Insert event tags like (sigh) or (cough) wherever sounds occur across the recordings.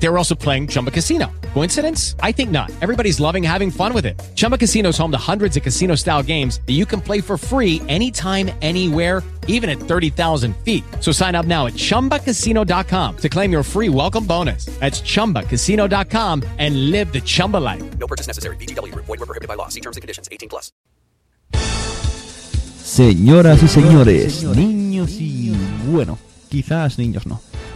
They were also playing Chumba Casino. Coincidence? I think not. Everybody's loving having fun with it. Chumba Casino is home to hundreds of casino style games that you can play for free anytime, anywhere, even at 30,000 feet. So sign up now at chumbacasino.com to claim your free welcome bonus. That's chumbacasino.com and live the Chumba life. No purchase necessary. BGW. Void were prohibited by law. See terms and conditions. 18 plus. Señoras y señores, niños y bueno, quizás niños no.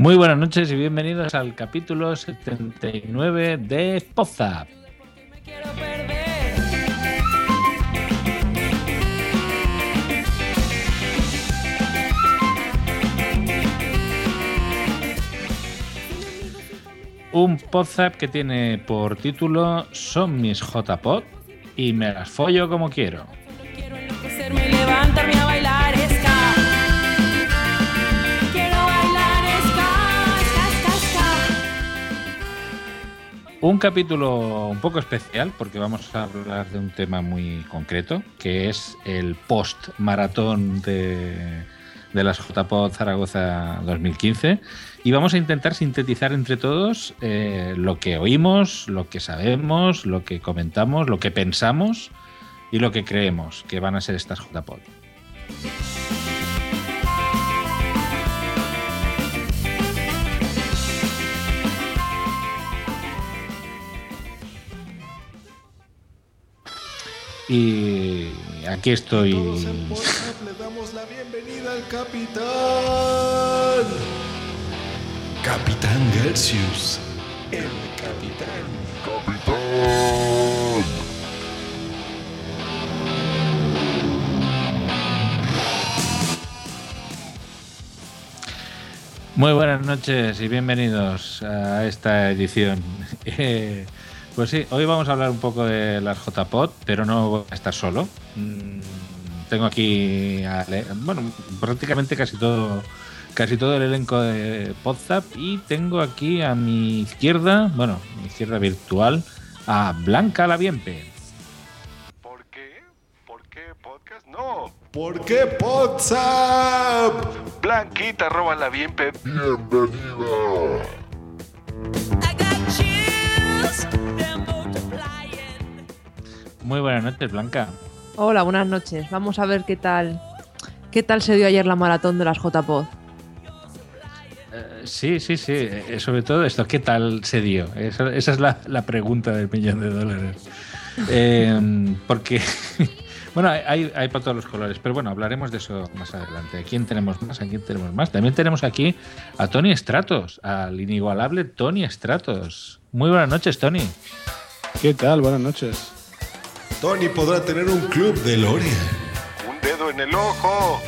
Muy buenas noches y bienvenidos al capítulo 79 de Poza. Un Podzap que tiene por título Son mis JPod y me las follo como quiero. Quiero Un capítulo un poco especial porque vamos a hablar de un tema muy concreto que es el post maratón de, de las JPod Zaragoza 2015 y vamos a intentar sintetizar entre todos eh, lo que oímos, lo que sabemos, lo que comentamos, lo que pensamos y lo que creemos que van a ser estas JPod. Y aquí estoy. Todos en WhatsApp le damos la bienvenida al capitán. Capitán Gersius. El capitán. Muy buenas noches y bienvenidos a esta edición. (laughs) Pues sí, hoy vamos a hablar un poco de las JPod, pero no voy a estar solo. Mm, Tengo aquí, a bueno, prácticamente casi todo, casi todo el elenco de Podzap y tengo aquí a mi izquierda, bueno, mi izquierda virtual, a Blanca Laviempe. ¿Por qué? ¿Por qué podcast? No. ¿Por qué WhatsApp? Blanquita, róbala bien, Pep. Muy buenas noches, Blanca. Hola, buenas noches. Vamos a ver qué tal qué tal se dio ayer la maratón de las JPod. Eh, Sí, sí, sí. Eh, Sobre todo esto, ¿qué tal se dio? Esa, esa es la, la pregunta del millón de dólares. Eh, porque, bueno, hay, para todos los colores, pero bueno, hablaremos de eso más adelante. ¿A quién tenemos más? ¿A quién tenemos más? También tenemos aquí a Tony Stratos, al inigualable Tony Stratos. Muy buenas noches, Tony. ¿Qué tal? Buenas noches. Tony podrá tener un club de Lore. Un dedo en el ojo.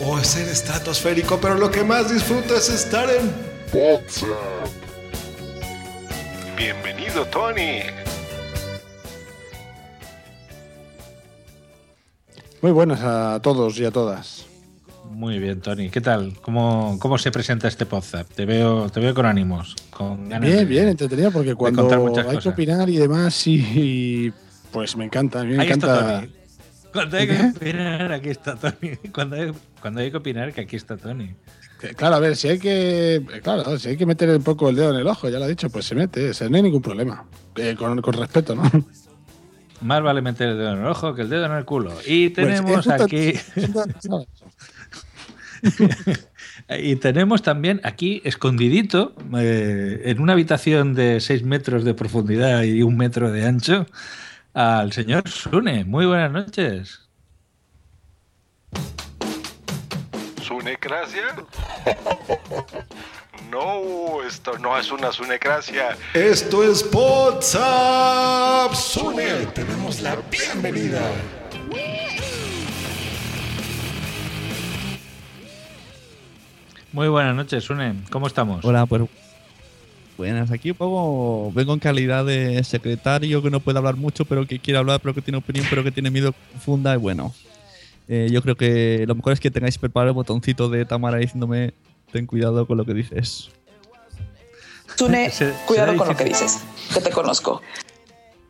O ser estratosférico, pero lo que más disfruta es estar en Bienvenido, Tony. Muy buenas a todos y a todas. Muy bien, Tony. ¿Qué tal? ¿Cómo, cómo se presenta este podcast? Te veo, te veo con ánimos. Con ganas de- Bien, bien, entretenido porque cuando hay que opinar y demás, y, pues me encanta. A mí me Ahí está encanta. Tony. Cuando hay que opinar, aquí está Tony. (laughs) Cuando hay, cuando hay que opinar, que aquí está Tony. Claro, a ver, si hay que. Claro, si hay que meter un poco el dedo en el ojo, ya lo ha dicho, pues se mete, o sea, no hay ningún problema. Eh, con, con respeto, ¿no? Más vale meter el dedo en el ojo que el dedo en el culo. Y Pues, tenemos aquí (laughs) Y tenemos también aquí, escondidito, eh, en una habitación de 6 metros de profundidad y un metro de ancho, al señor Sune. Muy buenas noches. ¿Sunecracia? (laughs) No, esto no es una sunecracia. Esto es WhatsApp. Sune, tenemos la bienvenida. Muy buenas noches, Sune. ¿Cómo estamos? Hola, pues. Buenas, aquí un poco. Vengo en calidad de secretario que no puede hablar mucho, pero que quiere hablar, pero que tiene opinión, pero que tiene miedo confunda. Y bueno, eh, yo creo que lo mejor es que tengáis preparado el botoncito de Tamara diciéndome: Ten cuidado con lo que dices. Sune, Se- cuidado será con lo que difícil. dices, que te conozco.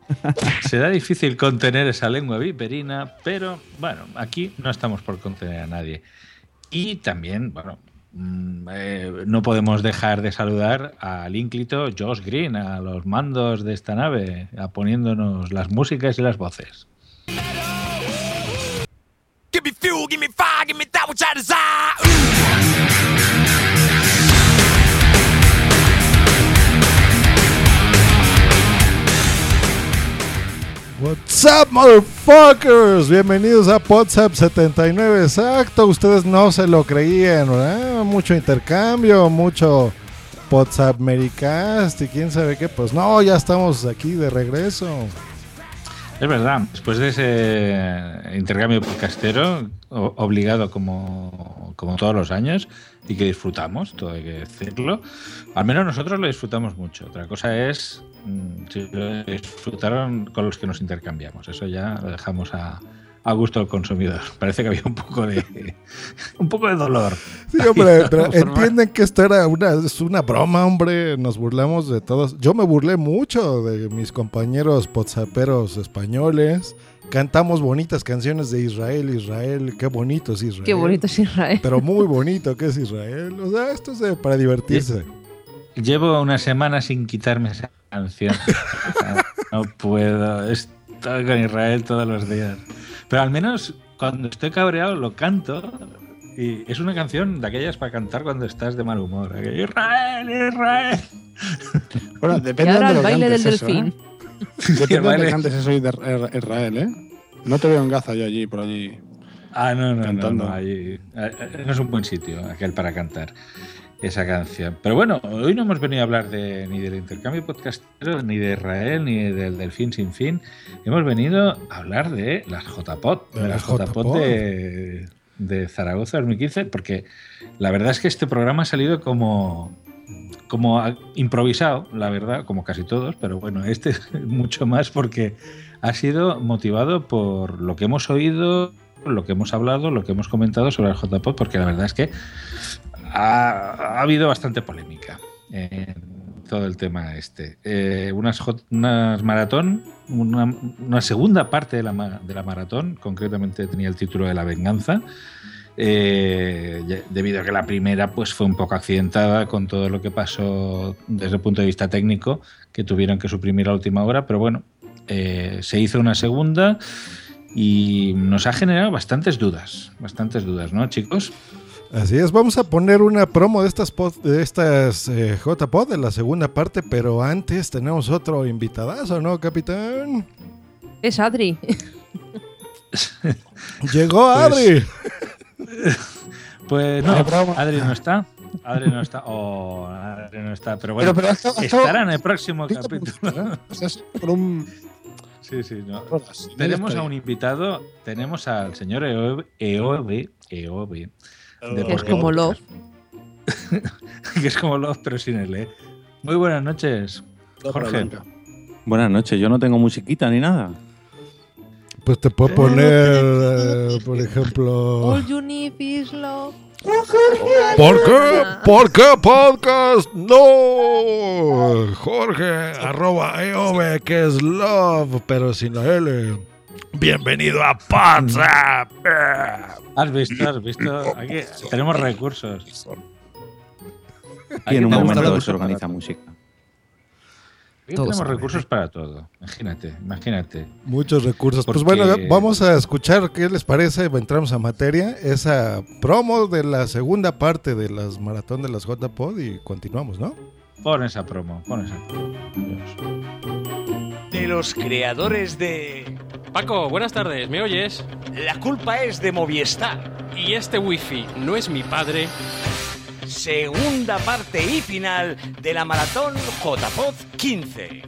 (laughs) Será difícil contener esa lengua viperina, pero bueno, aquí no estamos por contener a nadie. Y también, bueno, mm, eh, no podemos dejar de saludar al ínclito Josh Green, a los mandos de esta nave, a poniéndonos las músicas y las voces. Give me fuel, give me fire, give me that which I desire. What's up, motherfuckers? Bienvenidos a WhatsApp 79. Exacto, ustedes no se lo creían, ¿verdad? Mucho intercambio, mucho WhatsApp Mericast y quién sabe qué. Pues no, ya estamos aquí de regreso. Es verdad, después de ese intercambio podcastero, obligado como, como todos los años, y que disfrutamos, todo hay que decirlo, al menos nosotros lo disfrutamos mucho. Otra cosa es mm, si lo disfrutaron con los que nos intercambiamos. Eso ya lo dejamos a, a gusto del consumidor. Parece que había un poco de, un poco de dolor. Sí, hombre, pero entienden que esto era una, es una broma, hombre. Nos burlamos de todos. Yo me burlé mucho de mis compañeros WhatsApperos españoles. Cantamos bonitas canciones de Israel, Israel. Qué bonito es Israel. Qué bonito es Israel. Pero muy bonito que es Israel. O sea, esto es de- para divertirse. Llevo una semana sin quitarme esa canción. (laughs) No puedo. Estoy con Israel todos los días. Pero al menos cuando estoy cabreado lo canto. Y es una canción de aquellas para cantar cuando estás de mal humor. Aquello, Israel, Israel. (laughs) Bueno, Y depende ahora de el baile del eso, delfín. ¿eh? (laughs) Depende de que cantes eso y de Er- Israel, ¿eh? No te veo en Gaza yo allí, por allí. Ah, no, no, no, Cantando. no, ahí- eh, no es un buen sitio aquel para cantar esa canción. Pero bueno, hoy no hemos venido a hablar de, ni del intercambio podcastero, ni de Israel, ni del delfín sin fin. Hemos venido a hablar de las JPOT, De de, las JPOT de, de Zaragoza 2015, porque la verdad es que este programa ha salido como, como improvisado, la verdad, como casi todos, pero bueno, este es (laughs) mucho más porque ha sido motivado por lo que hemos oído, lo que hemos hablado, lo que hemos comentado sobre el JPOT, porque la verdad es que ha, ha habido bastante polémica en todo el tema este. Eh, unas, J- unas maratón, una, una segunda parte de la, de la maratón, concretamente tenía el título de La Venganza. eh, debido a que la primera pues fue un poco accidentada con todo lo que pasó desde el punto de vista técnico que tuvieron que suprimir a última hora pero bueno eh, se hizo una segunda y nos ha generado bastantes dudas bastantes dudas ¿no chicos? Así es, vamos a poner una promo de estas pod- de estas eh, JPod de la segunda parte, pero antes tenemos otro invitadazo, ¿no, capitán? Es Adri. (laughs) Llegó Pues- Adri. (laughs) Pues no. Adri no está. Adri no está. Oh, Adri no está. Pero bueno, Pero- pero estará en el próximo capítulo. ¿eh? Por un. Sí, sí, no. Tenemos a un invitado, tenemos al señor Eobe, Eobe, de Que es como Love. (laughs) que es como Love, pero sin L. Muy buenas noches, Jorge. Buenas noches, yo no tengo musiquita ni nada. Pues te puedo poner, eh, por ejemplo. All you need is love. ¿Por qué? ¿Por qué podcast? No. Jorge, arroba EOB, que es love, pero sin la L. Bienvenido a WhatsApp. Has visto, has visto. Aquí tenemos recursos. Y en un momento se organiza música. Aquí tenemos sabe. recursos para todo. Imagínate, imagínate. Muchos recursos. Pues Porque- bueno, vamos a escuchar qué les parece. Entramos a materia. Esa promo de la segunda parte de las maratón de las JPod y continuamos, ¿no? Pon esa promo, pon esa promo. Dios. De los creadores de... Paco, buenas tardes, ¿me oyes? La culpa es de Movistar. Y este wifi no es mi padre. Segunda parte y final de la maratón JPod 15.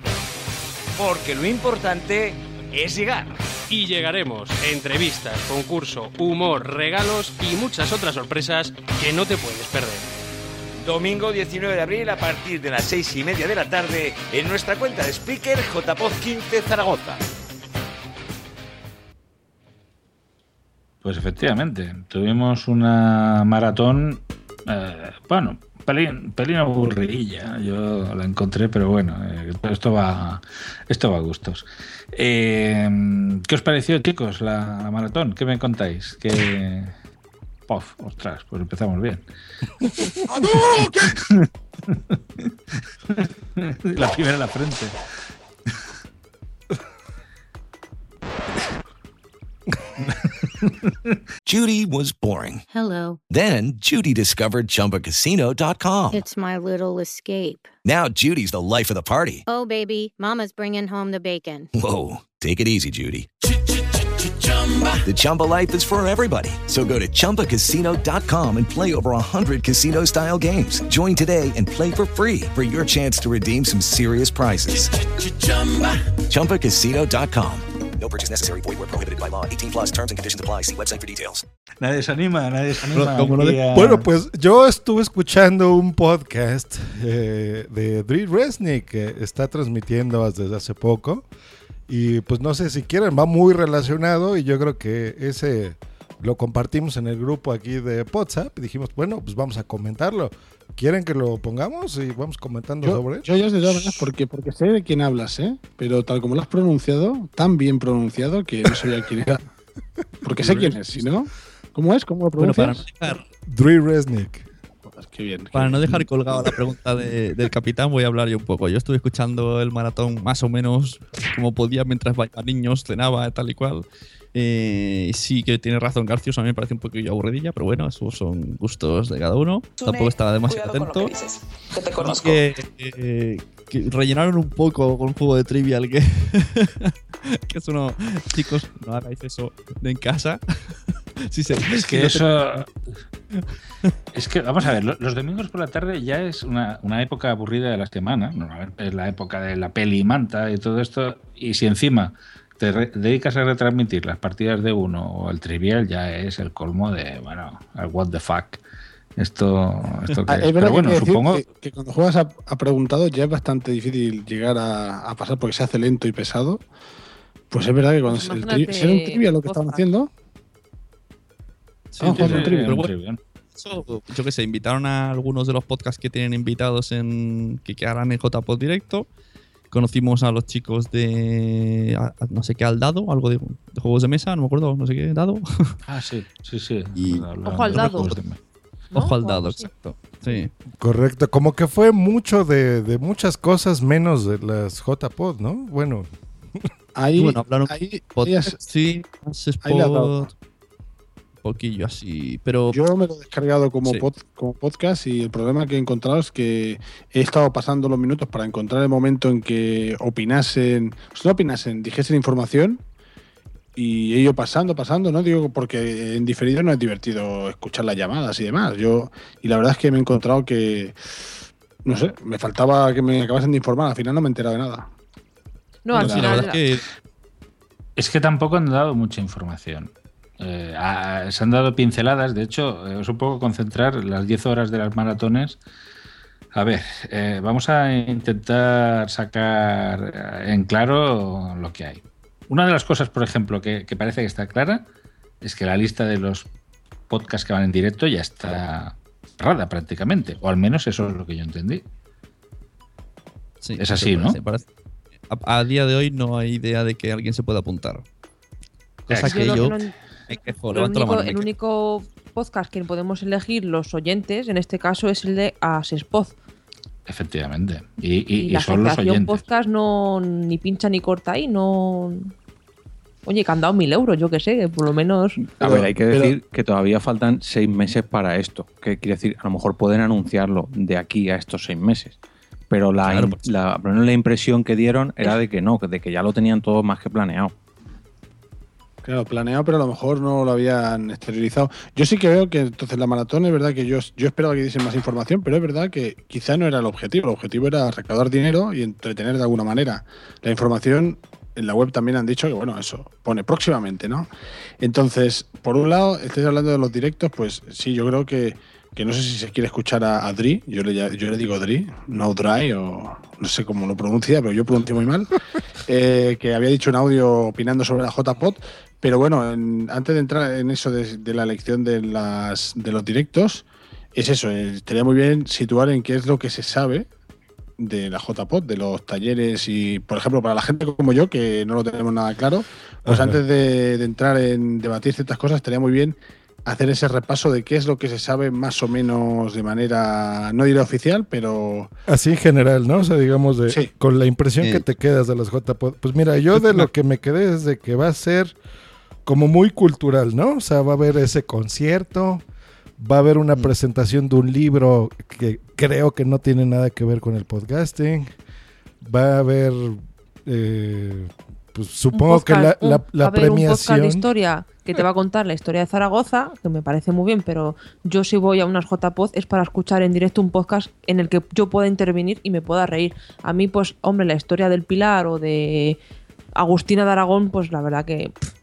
Porque lo importante es llegar. Y llegaremos. Entrevistas, concurso, humor, regalos y muchas otras sorpresas que no te puedes perder. Domingo 19 de abril a partir de las 6 y media de la tarde en nuestra cuenta de speaker JPod 15 Zaragoza. Pues efectivamente, tuvimos una maratón, eh, bueno, pelín, pelín aburridilla. Yo la encontré, pero bueno, eh, esto va, esto va a gustos. Eh, ¿Qué os pareció, chicos, la, la maratón? ¿Qué me contáis? ¿Qué... Pof, ostras, pues empezamos bien. la primera en la frente. (laughs) Judy was boring. Hello. Then Judy discovered ChumbaCasino.com. It's my little escape. Now Judy's the life of the party. Oh, baby, Mama's bringing home the bacon. Whoa, take it easy, Judy. The Chumba life is for everybody. So go to ChumbaCasino.com and play over 100 casino style games. Join today and play for free for your chance to redeem some serious prizes. ChumbaCasino.com. No purchase necessary. Void where prohibited by law. 18 plus terms and conditions apply. See website for details. Nadie se anima, nadie se anima. Como no de- Bueno, pues yo estuve escuchando un podcast eh, de Dre Resnick que está transmitiendo desde hace poco. Y pues no sé si quieren, va muy relacionado y yo creo que ese lo compartimos en el grupo aquí de WhatsApp y dijimos, bueno, pues vamos a comentarlo. ¿Quieren que lo pongamos y vamos comentando Yo, sobre yo ya os de todas maneras, porque, porque sé de quién hablas, ¿eh? Pero tal como lo has pronunciado, tan bien pronunciado que no sabía quién era. (laughs) Porque sé quién es, si no. ¿Cómo es? ¿Cómo lo Bueno, para pronuncias? no Qué bien. para no dejar colgada la pregunta de- del capitán, voy a hablar yo un poco. Yo estuve escuchando el maratón más o menos como podía mientras bailaba niños, cenaba, tal y cual. Eh, sí que tiene razón Garcius, a mí me parece un poquillo aburridilla, pero bueno, esos son gustos de cada uno. Tampoco estaba demasiado Cuidado con lo atento. que dices, que te conozco. Que, eh, que rellenaron un poco con un juego de trivial que, (laughs) que es uno. Chicos, no hagáis eso en casa. (laughs) Sí, sí, Es que eso. Es que, vamos a ver, lo- los domingos por la tarde ya es una, una época aburrida de la semana. Es la época de la peli y manta y todo esto. Y si encima te dedicas a retransmitir las partidas de uno o el trivial, ya es el colmo de, bueno, el what the fuck. Esto, esto que Ah, es. es verdad Pero que bueno, que supongo. que, que cuando juegas a, a preguntado ya es bastante difícil llegar a, a pasar porque se hace lento y pesado. Pues es verdad que cuando Pues el tri- imagínate si era un trivia lo que estaban haciendo. Sí, sí, un pero bueno, eso, yo qué sé, invitaron a algunos de los podcasts que tienen invitados en que, que harán en JPod directo. Conocimos a los chicos de a- a- no sé qué al dado, algo de, de juegos de mesa, no me acuerdo, no sé qué, dado. Ah, sí, sí, sí. Y- Ojo al dado. de- ¿no? Ojo al O dado, exacto. Sí. Correcto, como que fue mucho de, de muchas cosas menos de las JPod, ¿no? Bueno, Ahí, bueno, hablaron ahí- sí, ahí un poquillo así, pero Yo me lo he descargado como, Sí. pod- como podcast y el problema que he encontrado es que he estado pasando los minutos para encontrar el momento en que opinasen, o sea, no opinasen, dijesen información y ido pasando, pasando, no digo porque en diferido no es divertido escuchar las llamadas y demás. Yo y la verdad es que me he encontrado que no sé, me faltaba que me acabasen de informar, al final no me he enterado de nada. No, al la final. verdad es que Es que tampoco han dado mucha información. Eh, se han dado pinceladas, de hecho, eh, os un poco concentrar las 10 horas de las maratones. A ver, eh, vamos a intentar sacar en claro lo que hay. Una de las cosas, por ejemplo, que, que parece que está clara es que la lista de los podcasts que van en directo ya está cerrada prácticamente, o al menos eso es lo que yo entendí. sí, Es sí, así, ¿no? parece- A, a día de hoy no hay idea de que alguien se pueda apuntar. Cosa que Yo me quejo, el, la único, mano, me el quejo. único podcast que podemos elegir los oyentes, en este caso, es el de Asespod. Efectivamente. Y, y- Y, y la son los oyentes. podcast no ni pincha ni corta ahí, no. Oye, que han dado mil euros, yo que sé, que por lo menos. A ver, hay que decir que todavía faltan seis meses para esto. Que quiere decir, a lo mejor pueden anunciarlo de aquí a estos seis meses. Pero la, Claro, la, menos la impresión que dieron era de que no, de que ya lo tenían todo más que planeado. Claro, planeado, pero a lo mejor no lo habían exteriorizado. Yo sí que veo que entonces la maratón es verdad que yo, yo esperaba que diesen más información, pero es verdad que quizá no era el objetivo. El objetivo era recaudar dinero y entretener de alguna manera. La información en la web también han dicho que, bueno, eso pone próximamente, ¿no? Entonces, por un lado, estáis hablando de los directos, pues sí, yo creo que, que no sé si se quiere escuchar a, a Dri, yo le, yo le digo Dri, no Dry, o no sé cómo lo pronuncia, pero yo pronuncio muy mal, (laughs) eh, que había dicho un audio opinando sobre la JPOT, pero bueno, en- antes de entrar en eso de, de la elección de, las, de los directos, es eso, eh, estaría muy bien situar en qué es lo que se sabe de la JPOT, de los talleres y, por ejemplo, para la gente como yo, que no lo tenemos nada claro, pues Ajá. antes de, de entrar en debatir ciertas cosas, estaría muy bien hacer ese repaso de qué es lo que se sabe más o menos de manera, no diré oficial, pero Así en general, ¿no? O sea, digamos, de, Sí. con la impresión que te quedas de las JPod. Pues mira, yo de lo que me quedé es de que va a ser como muy cultural, ¿no? O sea, va a haber ese concierto, va a haber una presentación de un libro que creo que no tiene nada que ver con el podcasting, va a haber, eh, pues supongo que podcast- la, la- un- la va a haber un podcast premiación... de historia que te va a contar la historia de Zaragoza, que me parece muy bien, pero yo si voy a unas JPod es para escuchar en directo un podcast en el que yo pueda intervenir y me pueda reír. A mí, pues, hombre, la historia del Pilar o de Agustina de Aragón, pues la verdad que pff,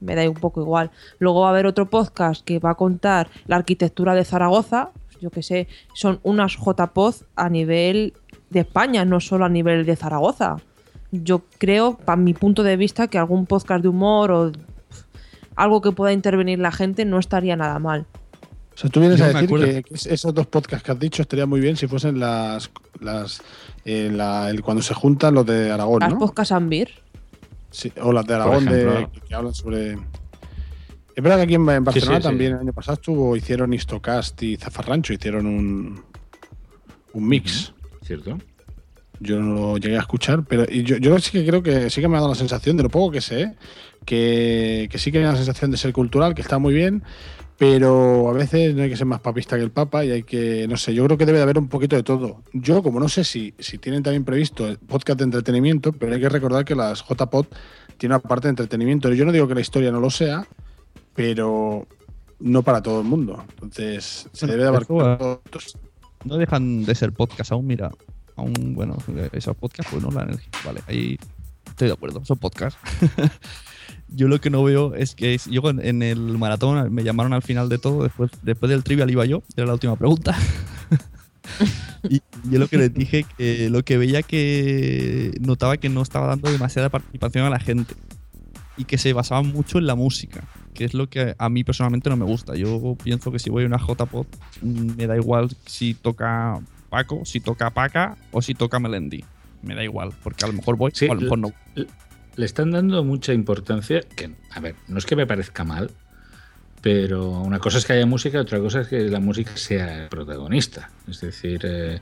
me da un poco igual. Luego va a haber otro podcast que va a contar la arquitectura de Zaragoza, yo que sé, son unas JPod a nivel de España, no solo a nivel de Zaragoza. Yo creo, para mi punto de vista, que algún podcast de humor o pff, algo que pueda intervenir la gente no estaría nada mal. O sea, tú vienes Yo a decir que, que es- esos dos podcasts que has dicho estaría muy bien si fuesen las, las eh, la- el- cuando se juntan los de Aragón, Las ¿no? podcasts Ambir. Sí, o las de Aragón de, que, que hablan sobre. Es verdad que aquí en, Barcelona sí, sí. también el año pasado estuvo, hicieron Istocast y Zafarrancho, hicieron un, un mix. ¿Cierto? Yo no lo llegué a escuchar, pero y yo, yo sí que creo que sí que me ha dado la sensación, de lo poco que sé, que, que sí que hay una sensación de ser cultural, que está muy bien, pero a veces no hay que ser más papista que el Papa y hay que, no sé, yo creo que debe de haber un poquito de todo. Yo, como no sé si, si tienen también previsto el podcast de entretenimiento, pero hay que recordar que las JPod tiene una parte de entretenimiento. Yo no digo que la historia no lo sea, pero no para todo el mundo. Entonces, se Bueno, debe de abarcar todo. No dejan de ser podcast aún, mira. Aún, bueno, esos podcasts, pues no la energía. Vale, ahí estoy de acuerdo, son podcasts. (laughs) yo lo que no veo es que yo en- el maratón me llamaron al final de todo, después, después del trivial iba yo, era la última pregunta. (laughs) y yo lo que les dije, que lo que veía que notaba que no estaba dando demasiada participación a la gente y que se basaban mucho en la música, que es lo que a mí personalmente no me gusta. Yo pienso que si voy a una JPod, mm, me da igual si toca Paco, si toca Paca o si toca Melendi. Me da igual, porque a lo mejor voy o a lo mejor no. Le, están dando mucha importancia, que, a ver, no es que me parezca mal, pero una cosa es que haya música, otra cosa es que la música sea el protagonista. Es decir, eh,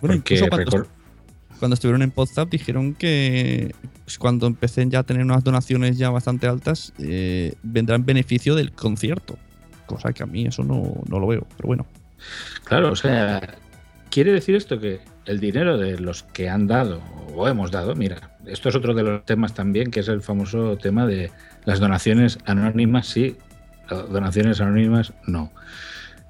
Bueno, porque incluso cuando, cuando estuvieron en Podzap dijeron que pues, cuando empecé ya a tener unas donaciones ya bastante altas, eh, vendrá en beneficio del concierto. Cosa que a mí eso no, no lo veo, pero bueno. Claro, o sea, quiere decir esto que el dinero de los que han dado o hemos dado, mira, esto es otro de los temas también, que es el famoso tema de las donaciones anónimas, sí, donaciones anónimas, no.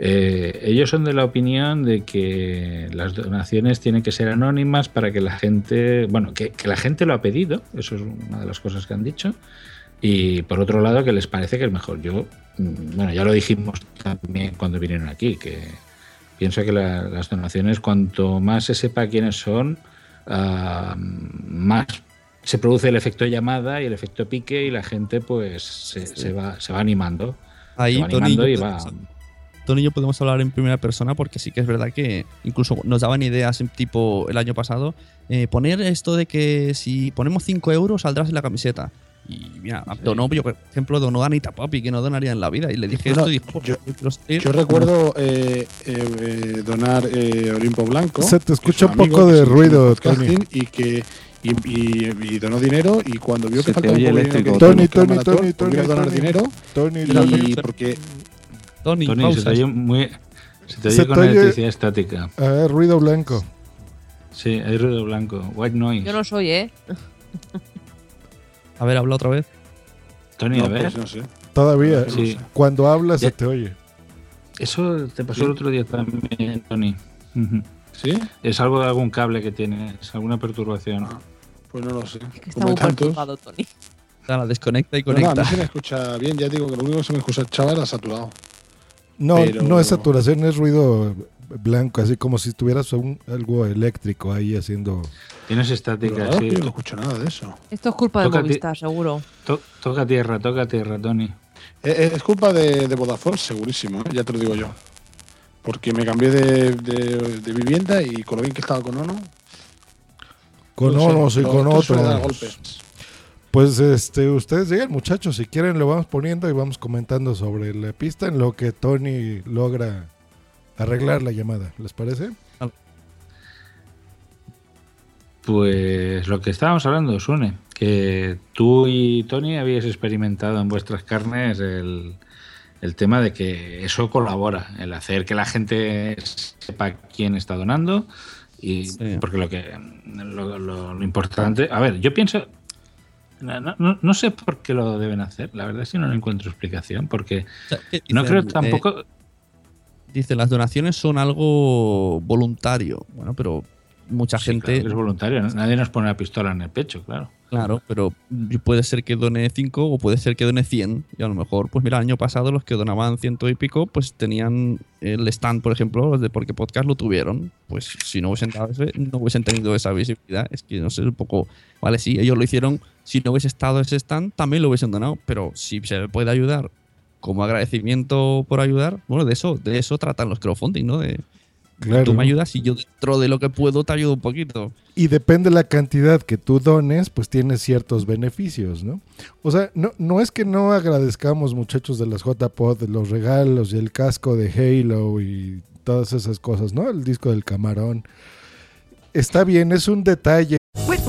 Eh, ellos son de la opinión de que las donaciones tienen que ser anónimas para que la gente, bueno, que, que la gente lo ha pedido, eso es una de las cosas que han dicho, y por otro lado que les parece que es mejor. Yo, mm, bueno, ya lo dijimos también cuando vinieron aquí, que pienso que la- las donaciones, cuanto más se sepa quiénes son, ah, más se produce el efecto llamada y el efecto pique y la gente pues se, se va, se va animando. Ahí se va animando y va... podemos- Tony y yo podemos hablar en primera persona porque sí que es verdad que incluso nos daban ideas tipo el año pasado. eh, poner esto de que si ponemos 5 euros saldrás en la camiseta. Y mira, donó, yo, por ejemplo, donó a Anita Papi, que no donaría en la vida. Y le dije Bueno, esto y dijo, yo, recuerdo eh, eh, eh, donar eh, Olimpo Blanco. Se te escucha es un amigo poco de ruido, Tony. Y que y, y- y donó dinero y cuando vio Se que faltaba un poco eléctrico. dinero, Tony, Tony, Tony, a Tony, donar Tony. dinero Tony, y Tony. porque Tony, Tony, se te oye muy. Se te oye Se con oye- electricidad estática. Ruido blanco. Sí, hay ruido blanco. White noise. Yo no soy, ¿eh? A ver, habla otra vez. Tony, no, a ver. pues no sé. Todavía. Sí. Cuando hablas Ya- se te oye. Eso te pasó el otro día también, Tony. ¿Sí? Es algo de algún cable que tienes, alguna perturbación. Ah, Pues no lo sé. Que está muy perturbado, Tony. Nada, desconecta y No, no, a conecta. mí se me escucha bien, ya digo que lo único que se me escucha chava era saturado. No, Pero- no es saturación, es ruido blanco, así como si tuvieras un- algo eléctrico ahí haciendo. Tienes estática, sí. yo no escucho nada de eso. Esto es culpa de Tócate- Movistar, seguro. To- toca tierra, toca tierra, Tony. Es, es culpa de, de Vodafone, segurísimo, ¿eh? ya te lo digo yo. Porque me cambié de, de- de vivienda y con lo bien que estaba con Ono. Con no unos y con otros. golpes. Pues este, ustedes digan, muchachos, si quieren lo vamos poniendo y vamos comentando sobre la pista en lo que Tony logra arreglar la llamada. ¿Les parece? Pues lo que estábamos hablando, Sune, que tú y Tony habíais experimentado en vuestras carnes el, el tema de que eso colabora, el hacer que la gente sepa quién está donando. Y porque lo que lo, lo- lo importante, a ver, yo pienso, no, no- no sé por qué lo deben hacer, la verdad es que no le encuentro explicación, porque ¿qué no creo tampoco, Eh, dice, las donaciones son algo voluntario. Bueno, pero mucha Sí, gente. claro es voluntario, ¿no? nadie nos pone la pistola en el pecho, claro. Claro, pero puede ser que done 5 o puede ser que done 100. Y a lo mejor, pues mira, el año pasado los que donaban ciento y pico, pues tenían el stand, por ejemplo, los de Porque Podcast lo tuvieron. Pues si no hubiesen, dado ese- no hubiesen tenido esa visibilidad. Es que no sé, un poco. Vale, sí, ellos lo hicieron. Si no hubiese estado ese stand, también lo hubiesen donado. Pero si se puede ayudar como agradecimiento por ayudar, bueno, de eso, de eso tratan los crowdfunding, ¿no? De Claro. tú me ayudas y yo dentro de lo que puedo te ayudo un poquito. Y depende la cantidad que tú dones, pues tienes ciertos beneficios, ¿no? O sea, no, no es que no agradezcamos, muchachos de las JPod, los regalos y el casco de Halo y todas esas cosas, ¿no? El disco del camarón. Está bien, es un detalle.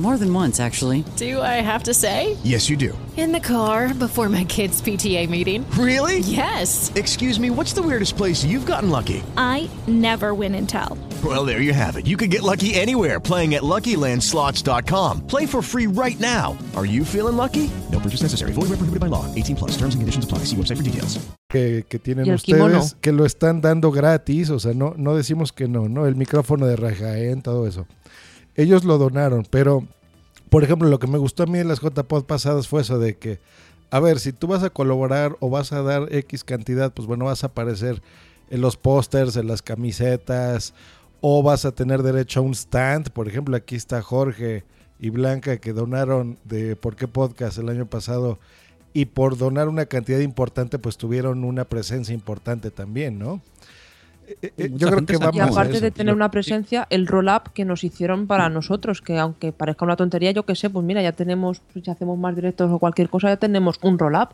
More than once, actually. Do I have to say? Yes, you do. In the car before my kids' PTA meeting. Really? Yes. Excuse me, what's the weirdest place you've gotten lucky? I never win and tell. Well, there you have it. You can get lucky anywhere playing at LuckyLandSlots.com. Play for free right now. Are you feeling lucky? No purchase necessary. Void where prohibited by law. 18 plus. Terms and conditions apply. See website for details. que, que tienen ustedes kimono. que lo están dando gratis, o sea, no, no decimos que no, ¿no? El micrófono de Rajaen, ¿eh? todo eso. Ellos lo donaron, pero, por ejemplo, lo que me gustó a mí en las JPod pasadas fue eso de que, a ver, si tú vas a colaborar o vas a dar X cantidad, pues bueno, vas a aparecer en los pósters, en las camisetas, o vas a tener derecho a un stand. Por ejemplo, aquí está Jorge y Blanca que donaron de ¿Por qué Podcast el año pasado? Y por donar una cantidad importante, pues tuvieron una presencia importante también, ¿no? Yo creo que vamos Y aparte eso. de tener una presencia, el roll-up que nos hicieron para nosotros, que aunque parezca una tontería, yo que sé, pues mira, ya tenemos, si hacemos más directos o cualquier cosa, ya tenemos un roll-up.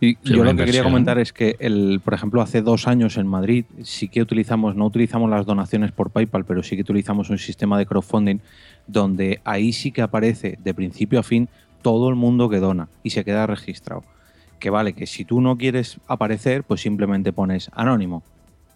Y Sí, yo lo que quería comentar es que, el, por ejemplo, hace dos años en Madrid sí que utilizamos, no utilizamos las donaciones por PayPal, pero sí que utilizamos un sistema de crowdfunding donde ahí sí que aparece de principio a fin todo el mundo que dona y se queda registrado. Que vale, que si tú no quieres aparecer, pues simplemente pones anónimo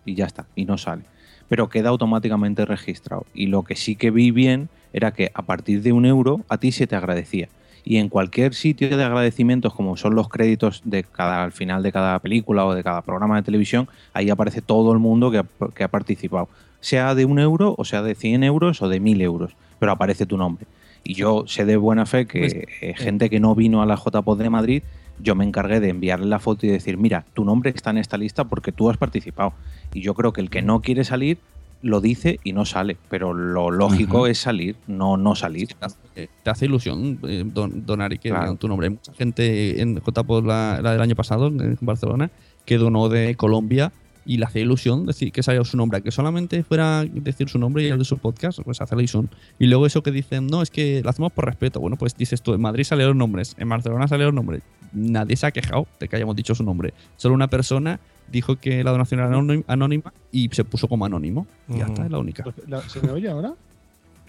y ya está, y no sale. Pero queda automáticamente registrado. Y lo que sí que vi bien era que a partir de un euro a ti se te agradecía. Y en cualquier sitio de agradecimientos, como son los créditos de cada, al final de cada película o de cada programa de televisión, ahí aparece todo el mundo que ha, que ha participado. Sea de un euro, o sea de 100 euros o de 1000 euros, pero aparece tu nombre. Y yo sé de buena fe que Pues, eh, gente que no vino a la JPod de Madrid, yo me encargué de enviarle la foto y decir, mira, tu nombre está en esta lista porque tú has participado. Y yo creo que el que no quiere salir lo dice y no sale, pero lo lógico Ajá. es salir, no no salir. Eh, Te hace ilusión eh, don, donar y que Claro. tu nombre. Hay mucha gente en JPod, la, la del año pasado, en Barcelona, que donó de Colombia y le hacía ilusión decir que saliera su nombre, que solamente fuera decir su nombre y el de su podcast, pues hace la ilusión. Y luego eso que dicen, no, es que lo hacemos por respeto. Bueno, pues dices tú, en Madrid salieron nombres, en Barcelona salieron nombres. Nadie se ha quejado de que hayamos dicho su nombre. Solo una persona dijo que la donación era anónima- y se puso como anónimo. Y ya Ujú. está, es la única. La- ¿Se me oye ahora?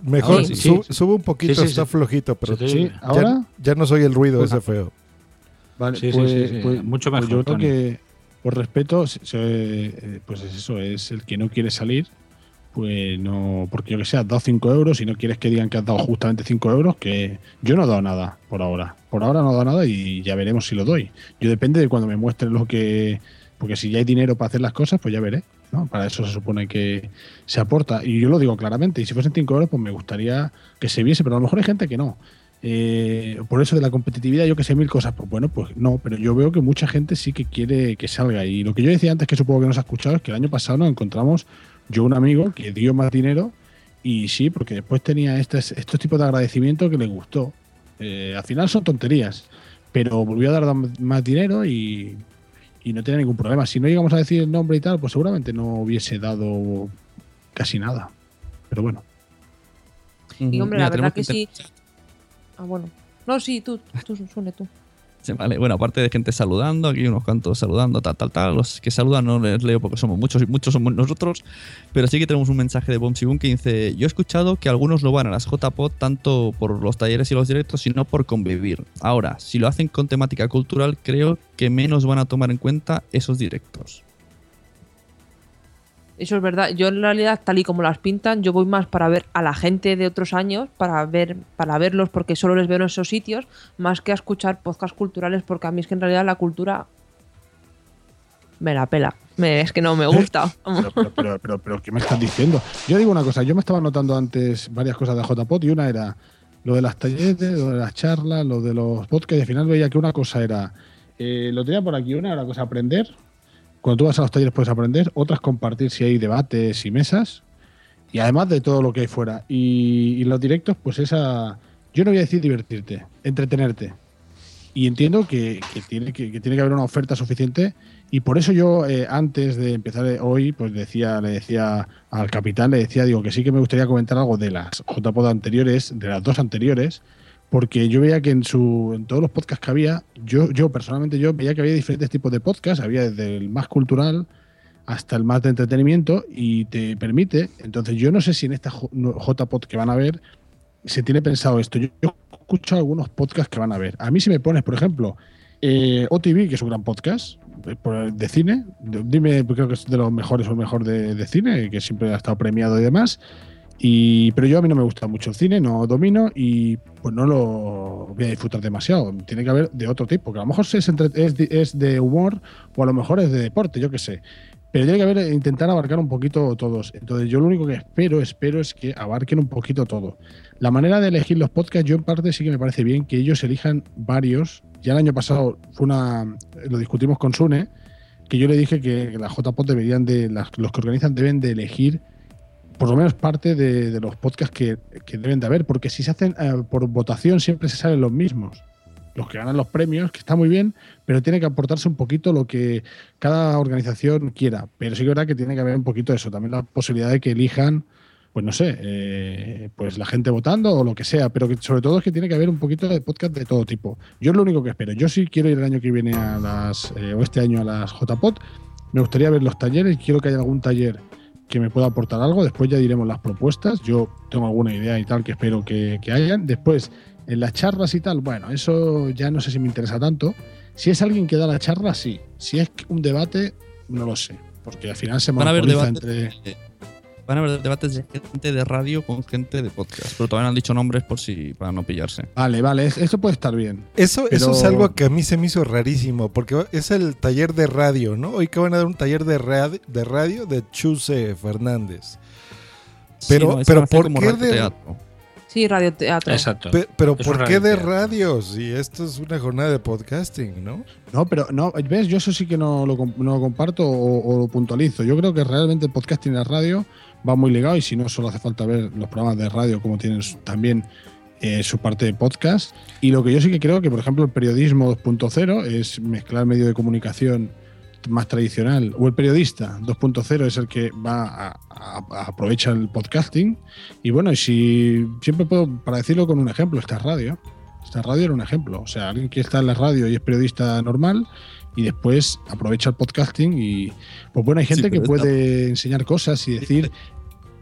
Mejor Ahora sí. su- Sí. sube un poquito, Sí, sí, está sí. flojito, pero ya- ¿Ahora? Ya, no soy el ruido Pues ese feo. Vale, pues, sí, sí. pues- Mucho pues mejor, yo creo que, por respeto, eh, pues es eso, es el que no quiere salir, pues no, porque yo que sé, has dado 5 euros y no quieres que digan que has dado justamente 5 euros, que yo no he dado nada por ahora. Por ahora no he dado nada y ya veremos si lo doy. Yo depende de cuando me muestren lo que. Porque si ya hay dinero para hacer las cosas, pues ya veré. ¿no? Para eso se supone que se aporta. Y yo lo digo claramente, y si fuesen 5 euros, pues me gustaría que se viese, pero a lo mejor hay gente que no. Eh, por eso de la competitividad, yo que sé mil cosas, pues bueno, pues no, pero yo veo que mucha gente sí que quiere que salga. Y lo que yo decía antes, que supongo que no se ha escuchado, es que el año pasado nos encontramos yo un amigo que dio más dinero y sí, porque después tenía estos, estos tipos de agradecimiento que le gustó. Eh, al final son tonterías, pero volvió a dar más dinero y, y no tenía ningún problema. Si no llegamos a decir el nombre y tal, pues seguramente no hubiese dado casi nada. Pero bueno. Y hombre, Mira, la verdad que sí. Ah, bueno. No, sí, tú, tú, Sune, tú. (laughs) Vale, bueno, aparte de gente saludando, aquí unos cuantos saludando, tal, tal, tal. Los que saludan no les leo porque somos muchos y muchos somos nosotros. Pero sí que tenemos un mensaje de Bomsibun que dice: Yo he escuchado que algunos no van a las JPod tanto por los talleres y los directos, sino por convivir. Ahora, si lo hacen con temática cultural, creo que menos van a tomar en cuenta esos directos. Eso es verdad. Yo en realidad, tal y como las pintan, yo voy más para ver a la gente de otros años, para ver, para verlos porque solo les veo en esos sitios, más que a escuchar podcasts culturales, porque a mí es que en realidad la cultura me la pela. Es que no me gusta. (laughs) Pero, pero, pero, pero, pero, ¿qué me estás diciendo? Yo digo una cosa, yo me estaba notando antes varias cosas de JPOT y una era lo de las talleres, lo de las charlas, lo de los podcasts y al final veía que una cosa era, eh, lo tenía por aquí, una era cosa aprender, cuando tú vas a los talleres puedes aprender, otras compartir si hay debates y mesas y además de todo lo que hay fuera. Y, los directos, pues esa, yo no voy a decir divertirte, entretenerte. Y entiendo que, que tiene, que, que tiene que haber una oferta suficiente. Y por eso yo, eh, antes de empezar eh, hoy, pues decía, le decía al capitán, le decía, digo, que sí que me gustaría comentar algo de las JPod anteriores, de las dos anteriores, porque yo veía que en su en todos los podcasts que había, yo, yo personalmente yo veía que había diferentes tipos de podcasts, había desde el más cultural hasta el más de entretenimiento y te permite, entonces yo no sé si en esta JPod que van a ver se tiene pensado esto. Yo, yo escucho algunos podcasts que van a ver. A mí si me pones, por ejemplo, eh, OTV, que es un gran podcast eh, de cine, dime, creo que es de los mejores o mejor de cine, que siempre ha estado premiado y demás. Y, pero yo a mí no me gusta mucho el cine, no domino y pues no lo voy a disfrutar demasiado. Tiene que haber de otro tipo, que a lo mejor es, es, de, humor o a lo mejor es de deporte, yo qué sé. Pero tiene que haber, intentar abarcar un poquito todos. Entonces yo lo único que espero, espero es que abarquen un poquito todo. La manera de elegir los podcasts, yo en parte sí que me parece bien que ellos elijan varios. Ya el año pasado fue una, lo discutimos con Sune, que yo le dije que las JPod deberían de, los que organizan deben de elegir por lo menos parte de, los podcasts que, que deben de haber, porque si se hacen eh, por votación siempre se salen los mismos. Los que ganan los premios, que está muy bien, pero tiene que aportarse un poquito lo que cada organización quiera. Pero sí que es verdad que tiene que haber un poquito eso, también la posibilidad de que elijan, pues no sé, eh, pues la gente votando o lo que sea, pero que sobre todo es que tiene que haber un poquito de podcast de todo tipo. Yo es lo único que espero. Yo sí quiero ir el año que viene a las, eh, o este año a las JPod. Me gustaría ver los talleres, quiero que haya algún taller que me pueda aportar algo. Después ya diremos las propuestas. Yo tengo alguna idea y tal que espero que, que hayan. Después, en las charlas y tal, bueno, eso ya no sé si me interesa tanto. Si es alguien que da la charla, sí. Si es un debate, no lo sé. Porque al final se monopoliza entre. Van a haber debates de gente de radio con gente de podcast. Pero todavía no han dicho nombres por si para no pillarse. Vale, vale, es- eso puede estar bien. Eso, eso es algo que a mí se me hizo rarísimo, porque es el taller de radio, ¿no? Hoy que van a dar un taller de radio de, radio de Chuse Fernández. Pero, Sí, no, pero ¿por qué de, radioteatro. Sí, radioteatro. Pe- pero Es ¿por qué de radios? Y esto es una jornada de podcasting, ¿no? No, pero no, ves, yo eso sí que no lo, com- no lo comparto o, o lo puntualizo. Yo creo que realmente el podcasting y la radio va muy ligado y si no, solo hace falta ver los programas de radio como tienen también eh, su parte de podcast. Y lo que yo sí que creo que, por ejemplo, el periodismo 2.0 es mezclar medio de comunicación más tradicional o el periodista 2.0 es el que va a, a- a- aprovecha el podcasting y bueno y si siempre puedo para decirlo con un ejemplo esta radio esta radio era un ejemplo o sea alguien que está en la radio y es periodista normal y después aprovecha el podcasting y pues bueno hay Sí, gente que esta- puede enseñar cosas y decir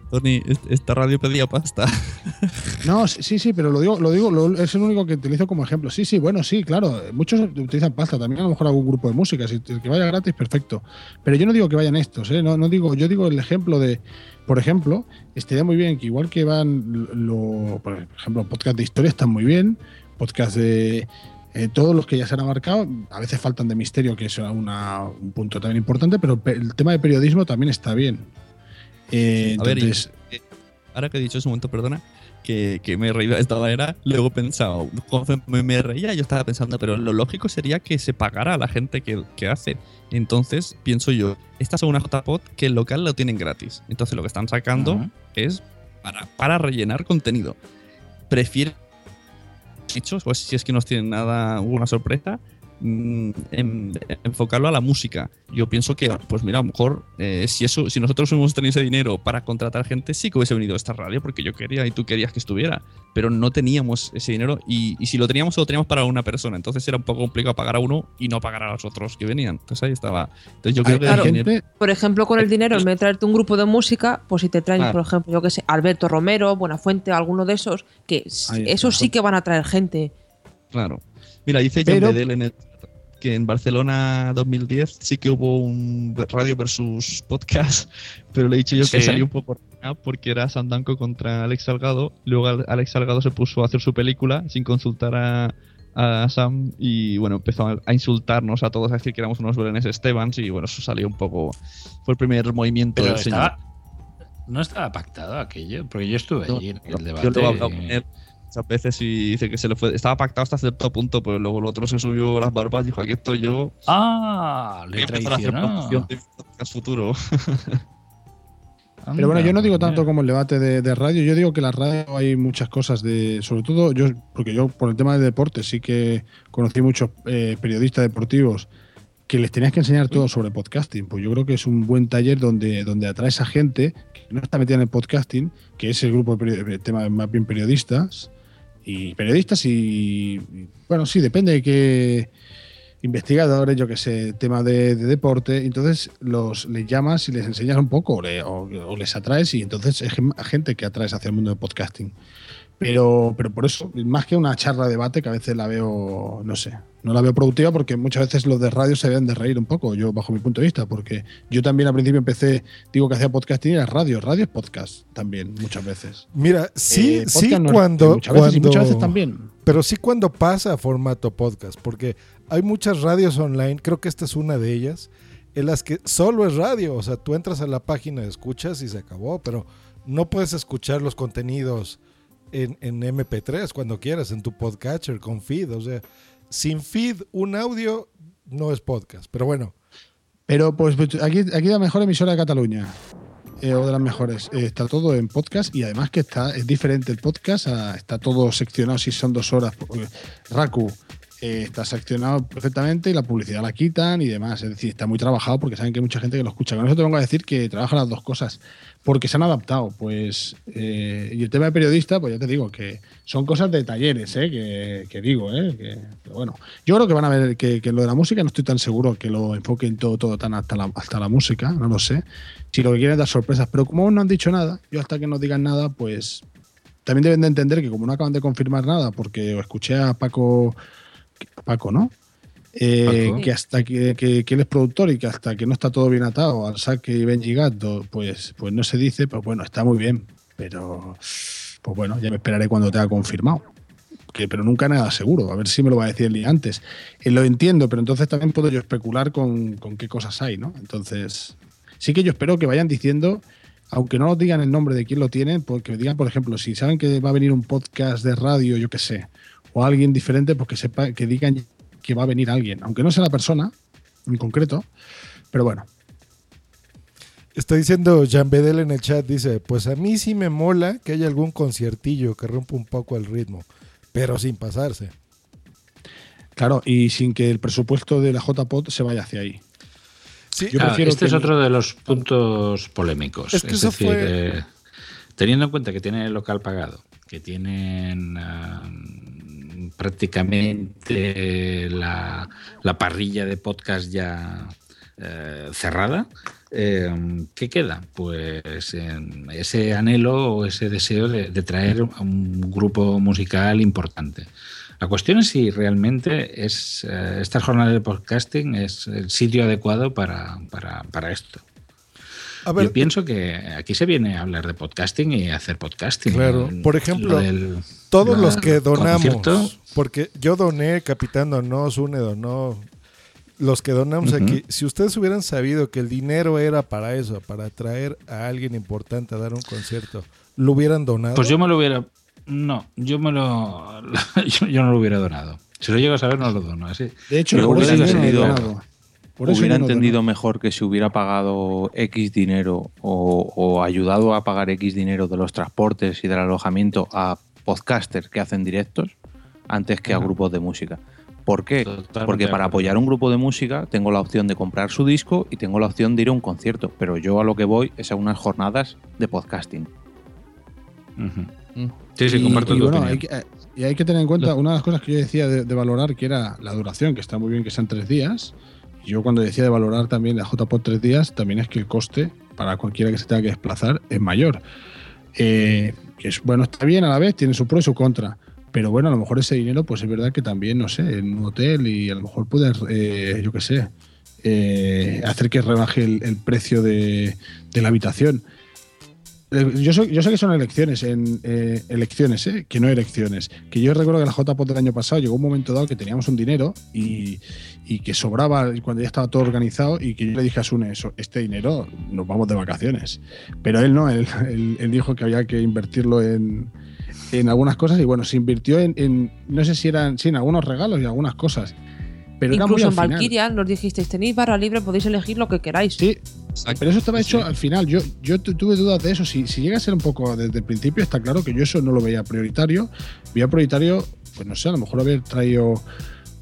Tony, est- esta radio pedía pasta. (laughs) No, sí, sí, sí, pero lo digo, lo digo, lo- es el único que utilizo como ejemplo. Sí, sí, bueno, sí, claro. Muchos utilizan pasta, también a lo mejor algún grupo de música. Si el que vaya gratis, perfecto. Pero yo no digo que vayan estos, ¿eh? No, no digo, yo digo el ejemplo de, por ejemplo, estaría muy bien que igual que van lo, por ejemplo, podcast de historia están muy bien, podcast de eh, todos los que ya se han abarcado, a veces faltan de misterio, que es una- un punto también importante, pero pe- el tema de periodismo también está bien. Eh, A ver, entonces, eh, ahora que he dicho ese momento, perdona, que, que me reía de esta manera, luego he pensado, cuando me, me reía, yo estaba pensando, pero lo lógico sería que se pagara a la gente que, que hace. Entonces, pienso yo, esta es una JPod que el local lo tienen gratis. Entonces, lo que están sacando es para, para rellenar contenido. Prefiero hechos, pues si es que no tienen nada, una sorpresa, en- enfocarlo a la música. Yo pienso que, pues mira, a lo mejor eh, si eso, si nosotros hubiéramos tenido ese dinero para contratar gente, sí que hubiese venido esta radio porque yo quería y tú querías que estuviera, pero no teníamos ese dinero y, y si lo teníamos, lo teníamos para una persona. Entonces era un poco complicado pagar a uno y no pagar a los otros que venían. Entonces ahí estaba. Entonces yo creo que Claro, por ejemplo, con el dinero, en vez de traerte un grupo de música, pues si te traen, por ejemplo, yo que sé, Alberto Romero, Buenafuente, alguno de esos, que esos sí que van a traer gente. Claro. Mira, dice John Bedell en el que en Barcelona 2010 sí que hubo un radio versus podcast, (laughs) pero le he dicho yo que salió un poco porque era Sandanco contra Alex Salgado. Luego Al- Alex Salgado se puso a hacer su película sin consultar a, a Sam y bueno, empezó a, insultarnos a todos, a decir que éramos unos Berenes Estebans y bueno, eso salió un poco... Fue el primer movimiento Pero del señor. no estaba pactado aquello, porque yo estuve No, allí en yo el debate. luego he hablado con él muchas veces y dice que se le fue. Estaba pactado hasta cierto punto, pero luego el otro se subió las barbas y dijo: Aquí estoy yo. Ah, le a hacer traicionó. de podcast futuro. Pero bueno, yo no digo tanto como el debate de, de radio, yo digo que la radio hay muchas cosas de, sobre todo yo, porque yo por el tema de deporte sí que conocí muchos eh, periodistas deportivos que les tenías que enseñar todo sobre podcasting. Pues yo creo que es un buen taller donde, donde atraes a gente que no está metida en el podcasting, que es el grupo de de tema más bien periodistas, y periodistas y, bueno, sí, depende de qué investigadores, yo que sé, tema de, de deporte, entonces los les llamas y les enseñas un poco o, le- o- o les atraes y entonces es gen- gente que atraes hacia el mundo del podcasting. Pero, pero por eso, más que una charla de debate que a veces la veo, no sé, no la veo productiva porque muchas veces los de radio se deben de reír un poco, yo bajo mi punto de vista, porque yo también al principio empecé, digo que hacía podcasting y era radio, radio es podcast también, muchas veces. Mira, sí, Eh, sí, no es- cuando, muchas veces y cuando- muchas veces también. Pero sí cuando pasa a formato podcast, porque hay muchas radios online, creo que esta es una de ellas, en las que solo es radio, o sea, tú entras a la página, escuchas y se acabó, pero no puedes escuchar los contenidos en, en MP3 cuando quieras, en tu podcatcher, con feed, o sea, sin feed, un audio no es podcast, pero bueno. Pero pues pues, aquí, aquí la mejor emisora de Cataluña. eh, o de las mejores. Eh, está todo en podcast y además que está es diferente el podcast. está todo seccionado si son dos horas. eh, Raku eh, está seccionado perfectamente y la publicidad la quitan y demás. Es decir, está muy trabajado porque saben que hay mucha gente que lo escucha. Con eso te vengo a decir que trabajan las dos cosas porque se han adaptado. Pues eh, y el tema de periodista, pues ya te digo que son cosas de talleres, eh, que, digo, eh, que, bueno. Yo creo que van a ver que, lo de la música no estoy tan seguro que lo enfoquen todo, todo tan hasta la, hasta la música, no lo sé. Si lo que quieren es dar sorpresas, pero como no han dicho nada, yo hasta que no digan nada, pues también deben de entender que como no acaban de confirmar nada, porque escuché a Paco, Paco, ¿no? eh, Paco. que hasta que, que- que él es productor y que hasta que no está todo bien atado al saque y Benji Gatto, pues, pues no se dice, pues bueno, está muy bien, pero pues bueno, ya me esperaré cuando te haya confirmado. Que, pero nunca nada seguro, a ver si me lo va a decir el día antes. Eh, lo entiendo, pero entonces también puedo yo especular con, con qué cosas hay, ¿no? Entonces, sí que yo espero que vayan diciendo, aunque no nos digan el nombre de quién lo tiene, porque digan, por ejemplo, si saben que va a venir un podcast de radio, yo qué sé, o alguien diferente, pues que sepa, que digan que va a venir alguien, aunque no sea la persona en concreto, pero bueno. Está diciendo Jean Bedel en el chat, dice, pues a mí sí me mola que haya algún conciertillo que rompa un poco el ritmo, pero sin pasarse. Claro, y sin que el presupuesto de la JPOT se vaya hacia ahí. Yo Ah, prefiero este que- es otro de los puntos polémicos. Es Es, que eso decir, fue- eh, teniendo en cuenta que tienen el local pagado, que tienen ah, prácticamente la, la parrilla de podcast ya eh, cerrada, eh, ¿qué queda? Pues en ese anhelo o ese deseo de, de traer a un grupo musical importante. La cuestión es si realmente es eh, esta jornada de podcasting es el sitio adecuado para, para, para esto. A ver, Yo pienso que aquí se viene a hablar de podcasting y hacer podcasting. Claro, por ejemplo, del- todos los que donamos, concierto, porque yo doné, Capitán donó, Sune donó, los que donamos Ujú. aquí, si ustedes hubieran sabido que el dinero era para eso, para traer a alguien importante a dar un concierto, ¿lo hubieran donado? Pues yo me lo hubiera. No, yo me lo. (laughs) Yo, yo no lo hubiera donado. Si lo llego a saber, no lo dono. Así. De hecho, por hubiera eso entendido, donado. Por eso hubiera yo no entendido dono. mejor que si hubiera pagado X dinero o, o ayudado a pagar X dinero de los transportes y del alojamiento a podcasters que hacen directos antes que a grupos de música. ¿Por qué? Porque para apoyar un grupo de música tengo la opción de comprar su disco y tengo la opción de ir a un concierto, pero yo a lo que voy es a unas jornadas de podcasting. Sí, sí, Y- comparto y tu bueno, opinión. hay que, eh, y hay que tener en cuenta una de las cosas que yo decía de, de valorar, que era la duración, que está muy bien que sean tres días. Yo cuando decía de valorar también la JPOT tres días, también es que el coste para cualquiera que se tenga que desplazar es mayor. Eh, que es, bueno, está bien a la vez, tiene su pro y su contra. Pero bueno, a lo mejor ese dinero, pues es verdad que también, no sé, en un hotel y a lo mejor puedes, eh, yo qué sé, eh, hacer que rebaje el, precio de la habitación. Eh, Yo, sé- yo sé que son elecciones, en, eh, elecciones, ¿eh? que no elecciones. Que yo recuerdo que la JPOT del año pasado llegó un momento dado que teníamos un dinero y, y que sobraba cuando ya estaba todo organizado y que yo le dije a Sune, eso, este dinero nos vamos de vacaciones. Pero él no, él, (laughs) él- él dijo que había que invertirlo en, en algunas cosas y bueno, se invirtió en, en- no sé si eran, sí, en algunos regalos y algunas cosas. Pero Incluso en. Valkyria nos dijisteis, tenéis barra libre, podéis elegir lo que queráis. Sí, pero eso estaba hecho al final. Yo, yo tu- tuve dudas de eso. Si, si llega a ser un poco desde el principio, está claro que yo eso no lo veía prioritario. Veía prioritario, pues no sé, a lo mejor haber traído.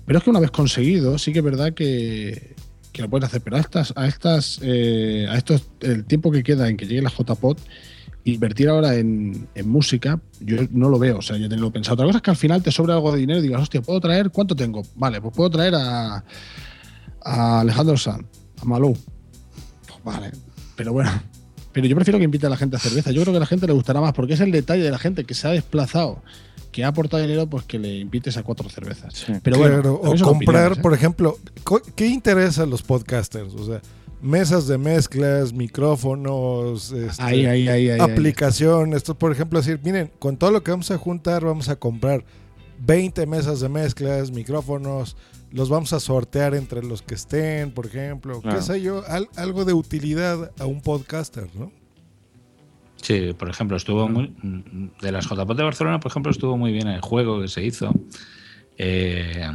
Pero es que una vez conseguido, sí que es verdad que, que lo puedes hacer. Pero a estas, a estas, eh, a estos, el tiempo que queda en que llegue la JPOT, invertir ahora en, en música, yo no lo veo. O sea, yo tengo pensado. Otra cosa es que al final te sobra algo de dinero y digas, hostia, ¿puedo traer? ¿Cuánto tengo? Vale, pues puedo traer a, a Alejandro Sanz, a Malú. Pues vale, pero bueno. Pero yo prefiero que invite a la gente a cerveza. Yo creo que a la gente le gustará más porque es el detalle de la gente que se ha desplazado, que ha aportado dinero, pues que le invites a cuatro cervezas. Pero bueno, Claro, o comprar, opiniones, ¿eh? por ejemplo, ¿qué interesa a los podcasters? O sea, mesas de mezclas, micrófonos, este, Ahí, ahí, ahí, ahí, aplicación. Esto, por ejemplo, decir, miren, con todo lo que vamos a juntar, vamos a comprar 20 mesas de mezclas, micrófonos, los vamos a sortear entre los que estén, por ejemplo. Claro. ¿Qué sé yo? Al- algo de utilidad a un podcaster, ¿no? Sí, por ejemplo, estuvo muy. De las JPOT de Barcelona, por ejemplo, estuvo muy bien el juego que se hizo. eh,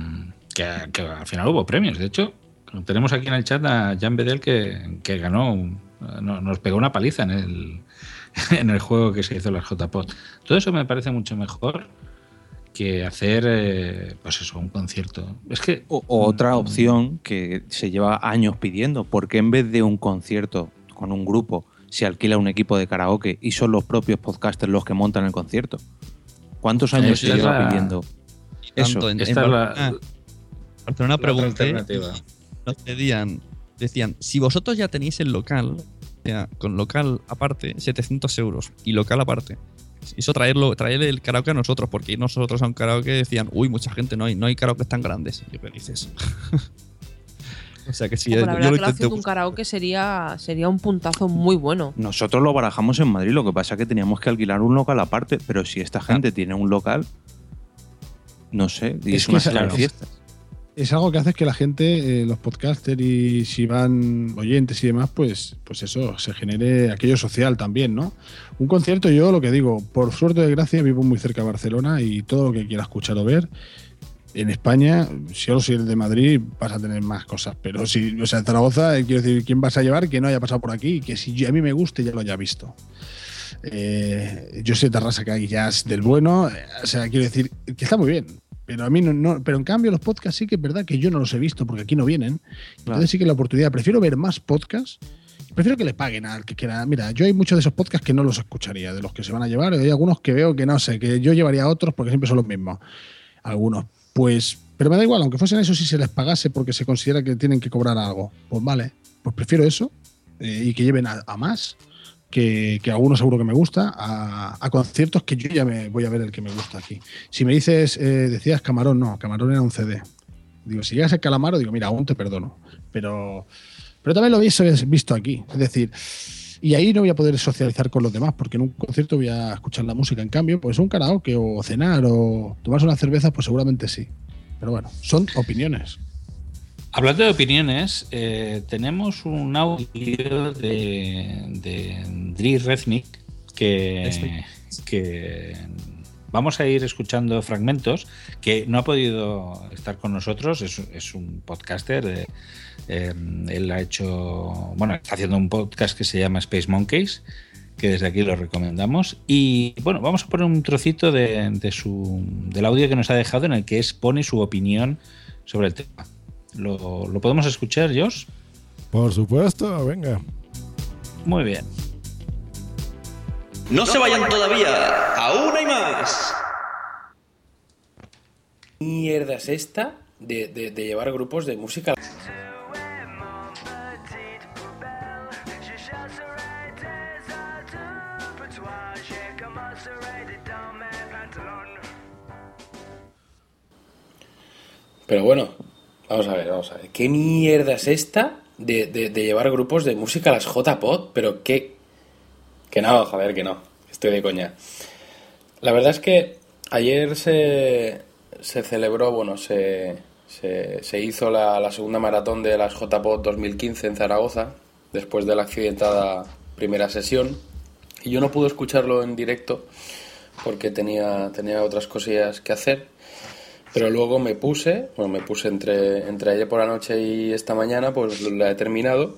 que, que al final hubo premios. De hecho, tenemos aquí en el chat a Jan Bedel que, que ganó. un- no- Nos pegó una paliza en el, (laughs) en el juego que se hizo en las JPOT. Todo eso me parece mucho mejor que hacer, eh, pues eso, un concierto. Es que. O, o otra opción que se lleva años pidiendo, porque en vez de un concierto con un grupo, se alquila un equipo de karaoke y son los propios podcasters los que montan el concierto. ¿Cuántos años se lleva la- pidiendo Tanto eso? en, Esta en es la- Barcelona, Barcelona la nos pedían, decían, si vosotros ya tenéis el local, o sea, con local aparte, 700 euros y local aparte, Eso traerlo, traer el karaoke a nosotros, porque nosotros a un karaoke decían, uy, mucha gente no hay, no hay karaoke tan grandes. ¿Y qué dices? (laughs) o sea que sí, Como yo la verdad que la intenté opción de un karaoke sería, sería un puntazo muy bueno. Nosotros lo barajamos en Madrid, lo que pasa es que teníamos que alquilar un local aparte, pero si esta gente tiene un local, no sé, y es, que una sala de fiestas. Es algo que hace que la gente, eh, los podcasters y si van oyentes y demás, pues, pues eso, se genere aquello social también, ¿no? Un concierto, yo lo que digo, por suerte o desgracia, vivo muy cerca de Barcelona y todo lo que quiera escuchar o ver, en España, si solo si eres de Madrid, vas a tener más cosas. Pero si, o sea, en Zaragoza, eh, quiero decir, ¿quién vas a llevar que no haya pasado por aquí que si a mí me guste ya lo haya visto? Eh, yo sé Tarrasa que hay jazz del bueno, eh, o sea, quiero decir que está muy bien. Pero a mí no, no- pero en cambio los podcasts sí que es verdad que yo no los he visto porque aquí no vienen. Entonces sí que la oportunidad, prefiero ver más podcasts. Prefiero que le paguen al que quiera. Mira, yo hay muchos de esos podcasts que no los escucharía, de los que se van a llevar. Hay algunos que veo que no sé, que yo llevaría a otros porque siempre son los mismos. Algunos. Pues, pero me da igual, aunque fuesen esos si se les pagase porque se considera que tienen que cobrar algo. Pues vale, pues prefiero eso eh, y que lleven a, a más, que, que algunos seguro que me gusta, a, a conciertos que yo ya me voy a ver el que me gusta aquí. Si me dices, eh, decías Camarón, no, Camarón era un CD. Digo, si llegas a Calamaro, digo, mira, aún te perdono. Pero, pero también lo hubiese visto aquí. Es decir, y ahí no voy a poder socializar con los demás, porque en un concierto voy a escuchar la música. En cambio, pues un karaoke o cenar o tomarse unas cervezas, pues seguramente sí. Pero bueno, son opiniones. Hablando de opiniones, eh, tenemos un audio de, de Dri Reznik que, Este. que vamos a ir escuchando fragmentos, que no ha podido estar con nosotros, es, es un podcaster, de- eh, él ha hecho, bueno, está haciendo un podcast que se llama Space Monkeys, que desde aquí lo recomendamos. Y bueno, vamos a poner un trocito de, de su, del audio que nos ha dejado en el que expone su opinión sobre el tema. ¿Lo, lo podemos escuchar, Josh? Por supuesto, venga. Muy bien. No se vayan todavía, aún hay más. mierda es esta de, de- de llevar grupos de música? Pero bueno, vamos a ver, vamos a ver. ¿Qué mierda es esta de, de- llevar grupos de música a las JPod? Pero qué... Que no, joder, que no. Estoy de coña. La verdad es que ayer se, se celebró, bueno, se, se, se hizo la, la segunda maratón de las JPod 2015 en Zaragoza, después de la accidentada primera sesión. Y yo no pude escucharlo en directo porque tenía, tenía otras cosillas que hacer. Pero luego me puse, bueno, me puse entre, entre ayer por la noche y esta mañana, pues la he terminado.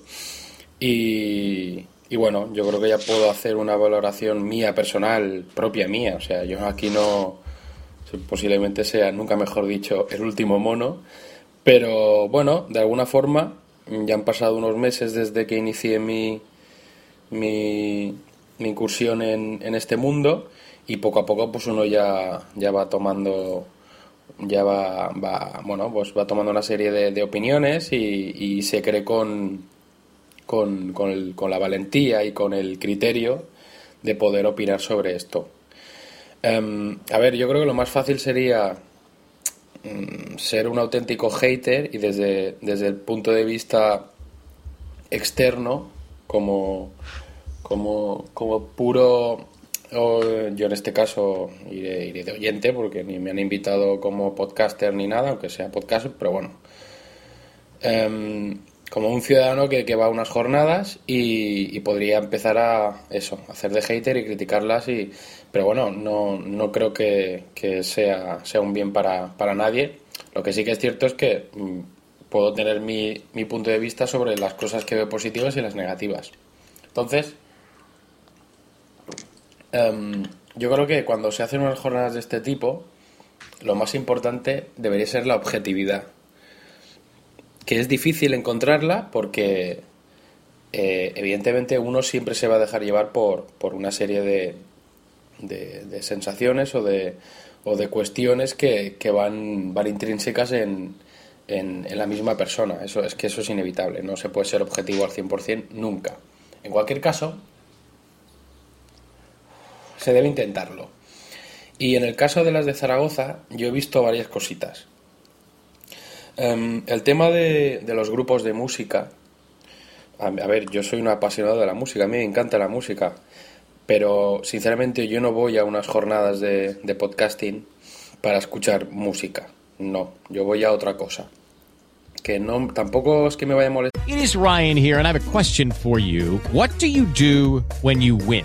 Y, y bueno, yo creo que ya puedo hacer una valoración mía personal, propia mía. O sea, yo aquí no, posiblemente sea, nunca mejor dicho, el último mono. Pero bueno, de alguna forma, ya han pasado unos meses desde que inicié mi, mi, mi incursión en, en este mundo y poco a poco pues uno ya, ya va tomando ya va, va bueno pues va tomando una serie de, opiniones y, se cree con con, con, la valentía y con el criterio de poder opinar sobre esto. Em, a ver yo creo que lo más fácil sería mm, ser un auténtico hater y desde, desde el punto de vista externo como, como, como puro, yo en este caso iré, iré de oyente porque ni me han invitado como podcaster ni nada, aunque sea podcast, pero bueno. Em, como un ciudadano que, va a unas jornadas y, y podría empezar a eso, hacer de hater y criticarlas y pero bueno, no, no creo que, que sea, sea un bien para, para nadie. Lo que sí que es cierto es que mm, puedo tener mi, mi punto de vista sobre las cosas que veo positivas y las negativas. Entonces, em, yo creo que cuando se hacen unas jornadas de este tipo, lo más importante debería ser la objetividad. Que es difícil encontrarla porque, eh, evidentemente, uno siempre se va a dejar llevar por, por una serie de, de, de sensaciones o de, o de cuestiones que, que van, van intrínsecas en, en, en la misma persona. Eso es que eso es inevitable, no se puede ser objetivo al 100% nunca. En cualquier caso, se debe intentarlo. Y en el caso de las de Zaragoza, yo he visto varias cositas. Em, el tema de, los grupos de música, a, ver, yo soy un apasionado de la música, a mí me encanta la música, pero sinceramente yo no voy a unas jornadas de, de podcasting para escuchar música, no, yo voy a otra cosa. Que no, tampoco es que me vaya a molestar. It is Ryan here, and I have a question for you. What do you do when you win?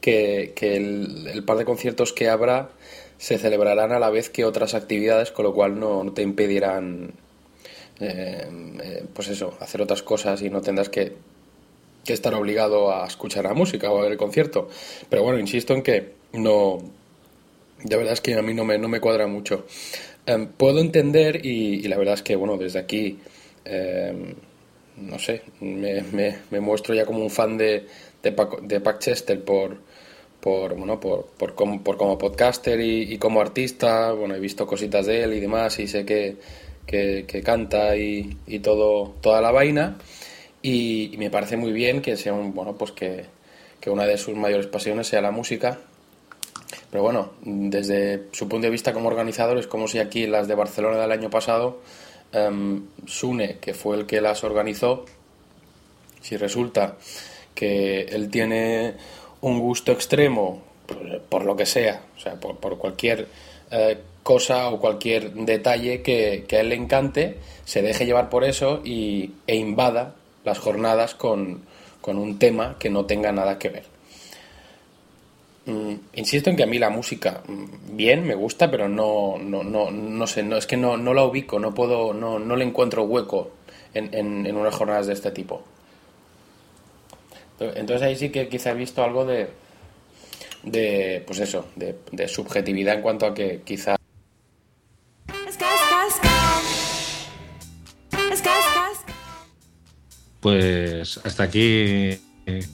que, que el, par de conciertos que habrá se celebrarán a la vez que otras actividades, con lo cual no, no te impedirán, eh, eh, pues eso, hacer otras cosas y no tendrás que, que estar obligado a escuchar la música o a ver el concierto. Pero bueno, insisto en que no, de verdad es que a mí no me, no me cuadra mucho. Em, puedo entender y, y la verdad es que, bueno, desde aquí, em, no sé, me, me- me muestro ya como un fan de, de, Pac, de Pac Chester por, por, bueno, por, por, como, por como podcaster y, como artista. Bueno, he visto cositas de él y demás y sé que, que, canta y, y todo, toda la vaina. Y, me parece muy bien que sea un, bueno, pues que, que una de sus mayores pasiones sea la música. Pero bueno, desde su punto de vista como organizador es como si aquí las de Barcelona del año pasado, em, Sune, que fue el que las organizó, si resulta que él tiene un gusto extremo por, lo que sea, o sea, por, por cualquier eh, cosa o cualquier detalle que, que a él le encante, se deje llevar por eso y, e invada las jornadas con, con un tema que no tenga nada que ver. Mm, insisto en que a mí la música mm, bien me gusta, pero no, no, no, no sé, no, es que no, no la ubico, no puedo, no, no le encuentro hueco en, en, en unas jornadas de este tipo. Entonces ahí sí que quizá he visto algo de, de pues eso, de, de subjetividad en cuanto a que quizá Pues hasta aquí eh,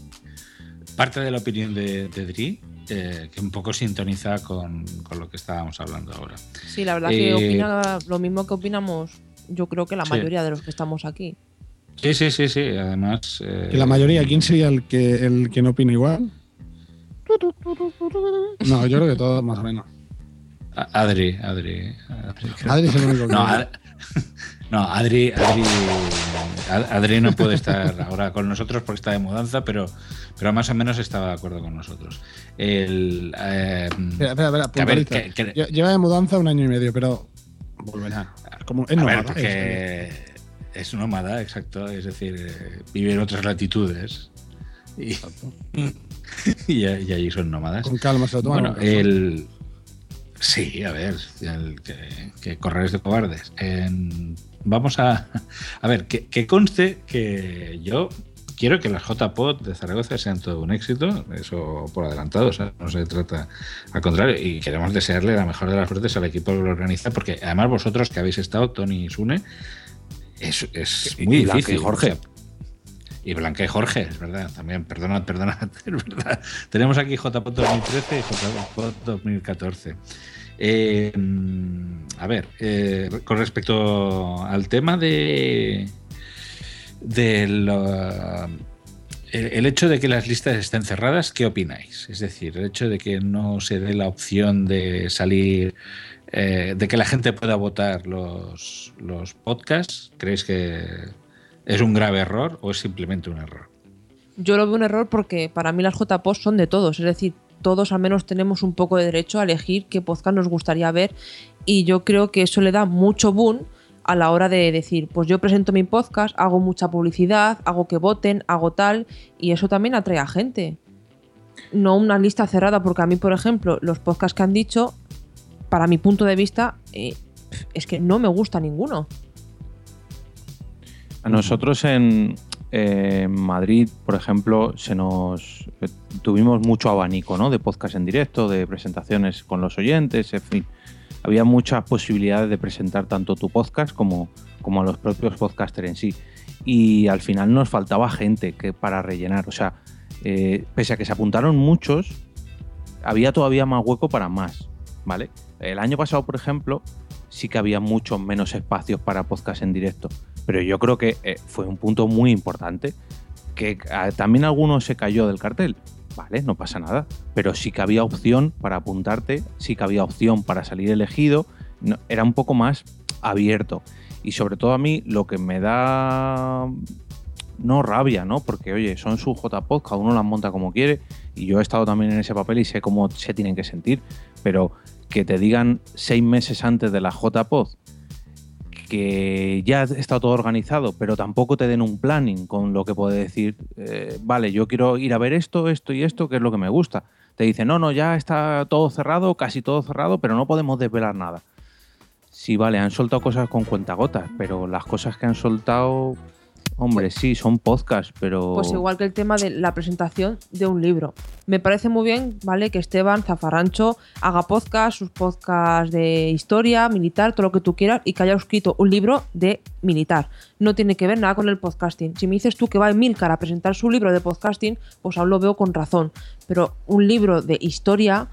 parte de la opinión de, de Dri, eh, que un poco sintoniza con, con lo que estábamos hablando ahora. Sí, la verdad que Eh, opina lo mismo que opinamos, yo creo que la Sí. mayoría de los que estamos aquí. Sí, sí, sí, sí. Además. eh, Que la mayoría, ¿quién sería el que, el que no opina igual? No, yo creo que todos más o menos. Adri, Adri. Adri. Adri es el único que No, no. Ad- (laughs) no, Adri, Adri, Ad- Adri no puede estar ahora con nosotros porque está de mudanza, pero, pero más o menos estaba de acuerdo con nosotros. El, eh, Espera, espera, espera, ver, que- que- Lleva de mudanza un año y medio, pero volverá. Como, es a ver, porque es nómada, exacto. Es decir, eh, vive en otras latitudes. Y, (laughs) y, y allí son nómadas. Con calma se lo toman, Bueno, el. Sí, a ver, el que, que correr es de cobardes. En- vamos a. (laughs) A ver, que, que conste que yo quiero que las JPOT de Zaragoza sean todo un éxito, eso por adelantado, o sea, no se trata al contrario, y queremos desearle la mejor de las suertes al equipo que lo organiza, porque además vosotros que habéis estado, Tony y Sune, es, es muy Blanca y difícil. Jorge. o sea, y Blanca y Jorge, es verdad, también, perdona, perdona, (laughs) es verdad. Tenemos aquí JPOT 2013 y JPOT 2014. Eh, a ver, eh, con respecto al tema de del el, el hecho de que las listas estén cerradas, ¿qué opináis? Es decir, el hecho de que no se dé la opción de salir, eh, de que la gente pueda votar los, los podcasts, ¿creéis que es un grave error o es simplemente un error? Yo lo veo un error porque para mí las JPOS son de todos. Es decir, todos al menos tenemos un poco de derecho a elegir qué podcast nos gustaría ver y yo creo que eso le da mucho boom a la hora de decir, pues yo presento mi podcast, hago mucha publicidad, hago que voten, hago tal, y eso también atrae a gente. No una lista cerrada, porque a mí, por ejemplo, los podcasts que han dicho, para mi punto de vista, eh, es que no me gusta ninguno. A nosotros en, Madrid, por ejemplo, se nos eh, tuvimos mucho abanico, ¿no? De podcast en directo, de presentaciones con los oyentes, en fin. Había muchas posibilidades de presentar tanto tu podcast como, como a los propios podcasters en sí. Y al final nos faltaba gente que para rellenar. O sea, eh, pese a que se apuntaron muchos, había todavía más hueco para más, ¿vale? El año pasado, por ejemplo, sí que había muchos menos espacios para podcast en directo. Pero yo creo que eh, fue un punto muy importante. Que también alguno se cayó del cartel. Vale, no pasa nada. Pero sí que había opción para apuntarte, sí que había opción para salir elegido. Era un poco más abierto. Y sobre todo a mí lo que me da no rabia, ¿no? Porque, oye, son sus JPod, cada uno las monta como quiere. Y yo he estado también en ese papel y sé cómo se tienen que sentir. Pero que te digan seis meses antes de la JPod que ya está todo organizado, pero tampoco te den un planning con lo que puede decir, eh, vale, yo quiero ir a ver esto, esto y esto, que es lo que me gusta. Te dicen, no, no, ya está todo cerrado, casi todo cerrado, pero no podemos desvelar nada. Sí, vale, han soltado cosas con cuentagotas, pero las cosas que han soltado, hombre, sí, son podcasts, pero... Pues igual que el tema de la presentación de un libro. Me parece muy bien, ¿vale? Que Esteban Zafarrancho haga podcast, sus podcasts de historia, militar, todo lo que tú quieras, y que haya escrito un libro de militar. No tiene que ver nada con el podcasting. Si me dices tú que va Emilcar a presentar su libro de podcasting, pues aún lo veo con razón. Pero un libro de historia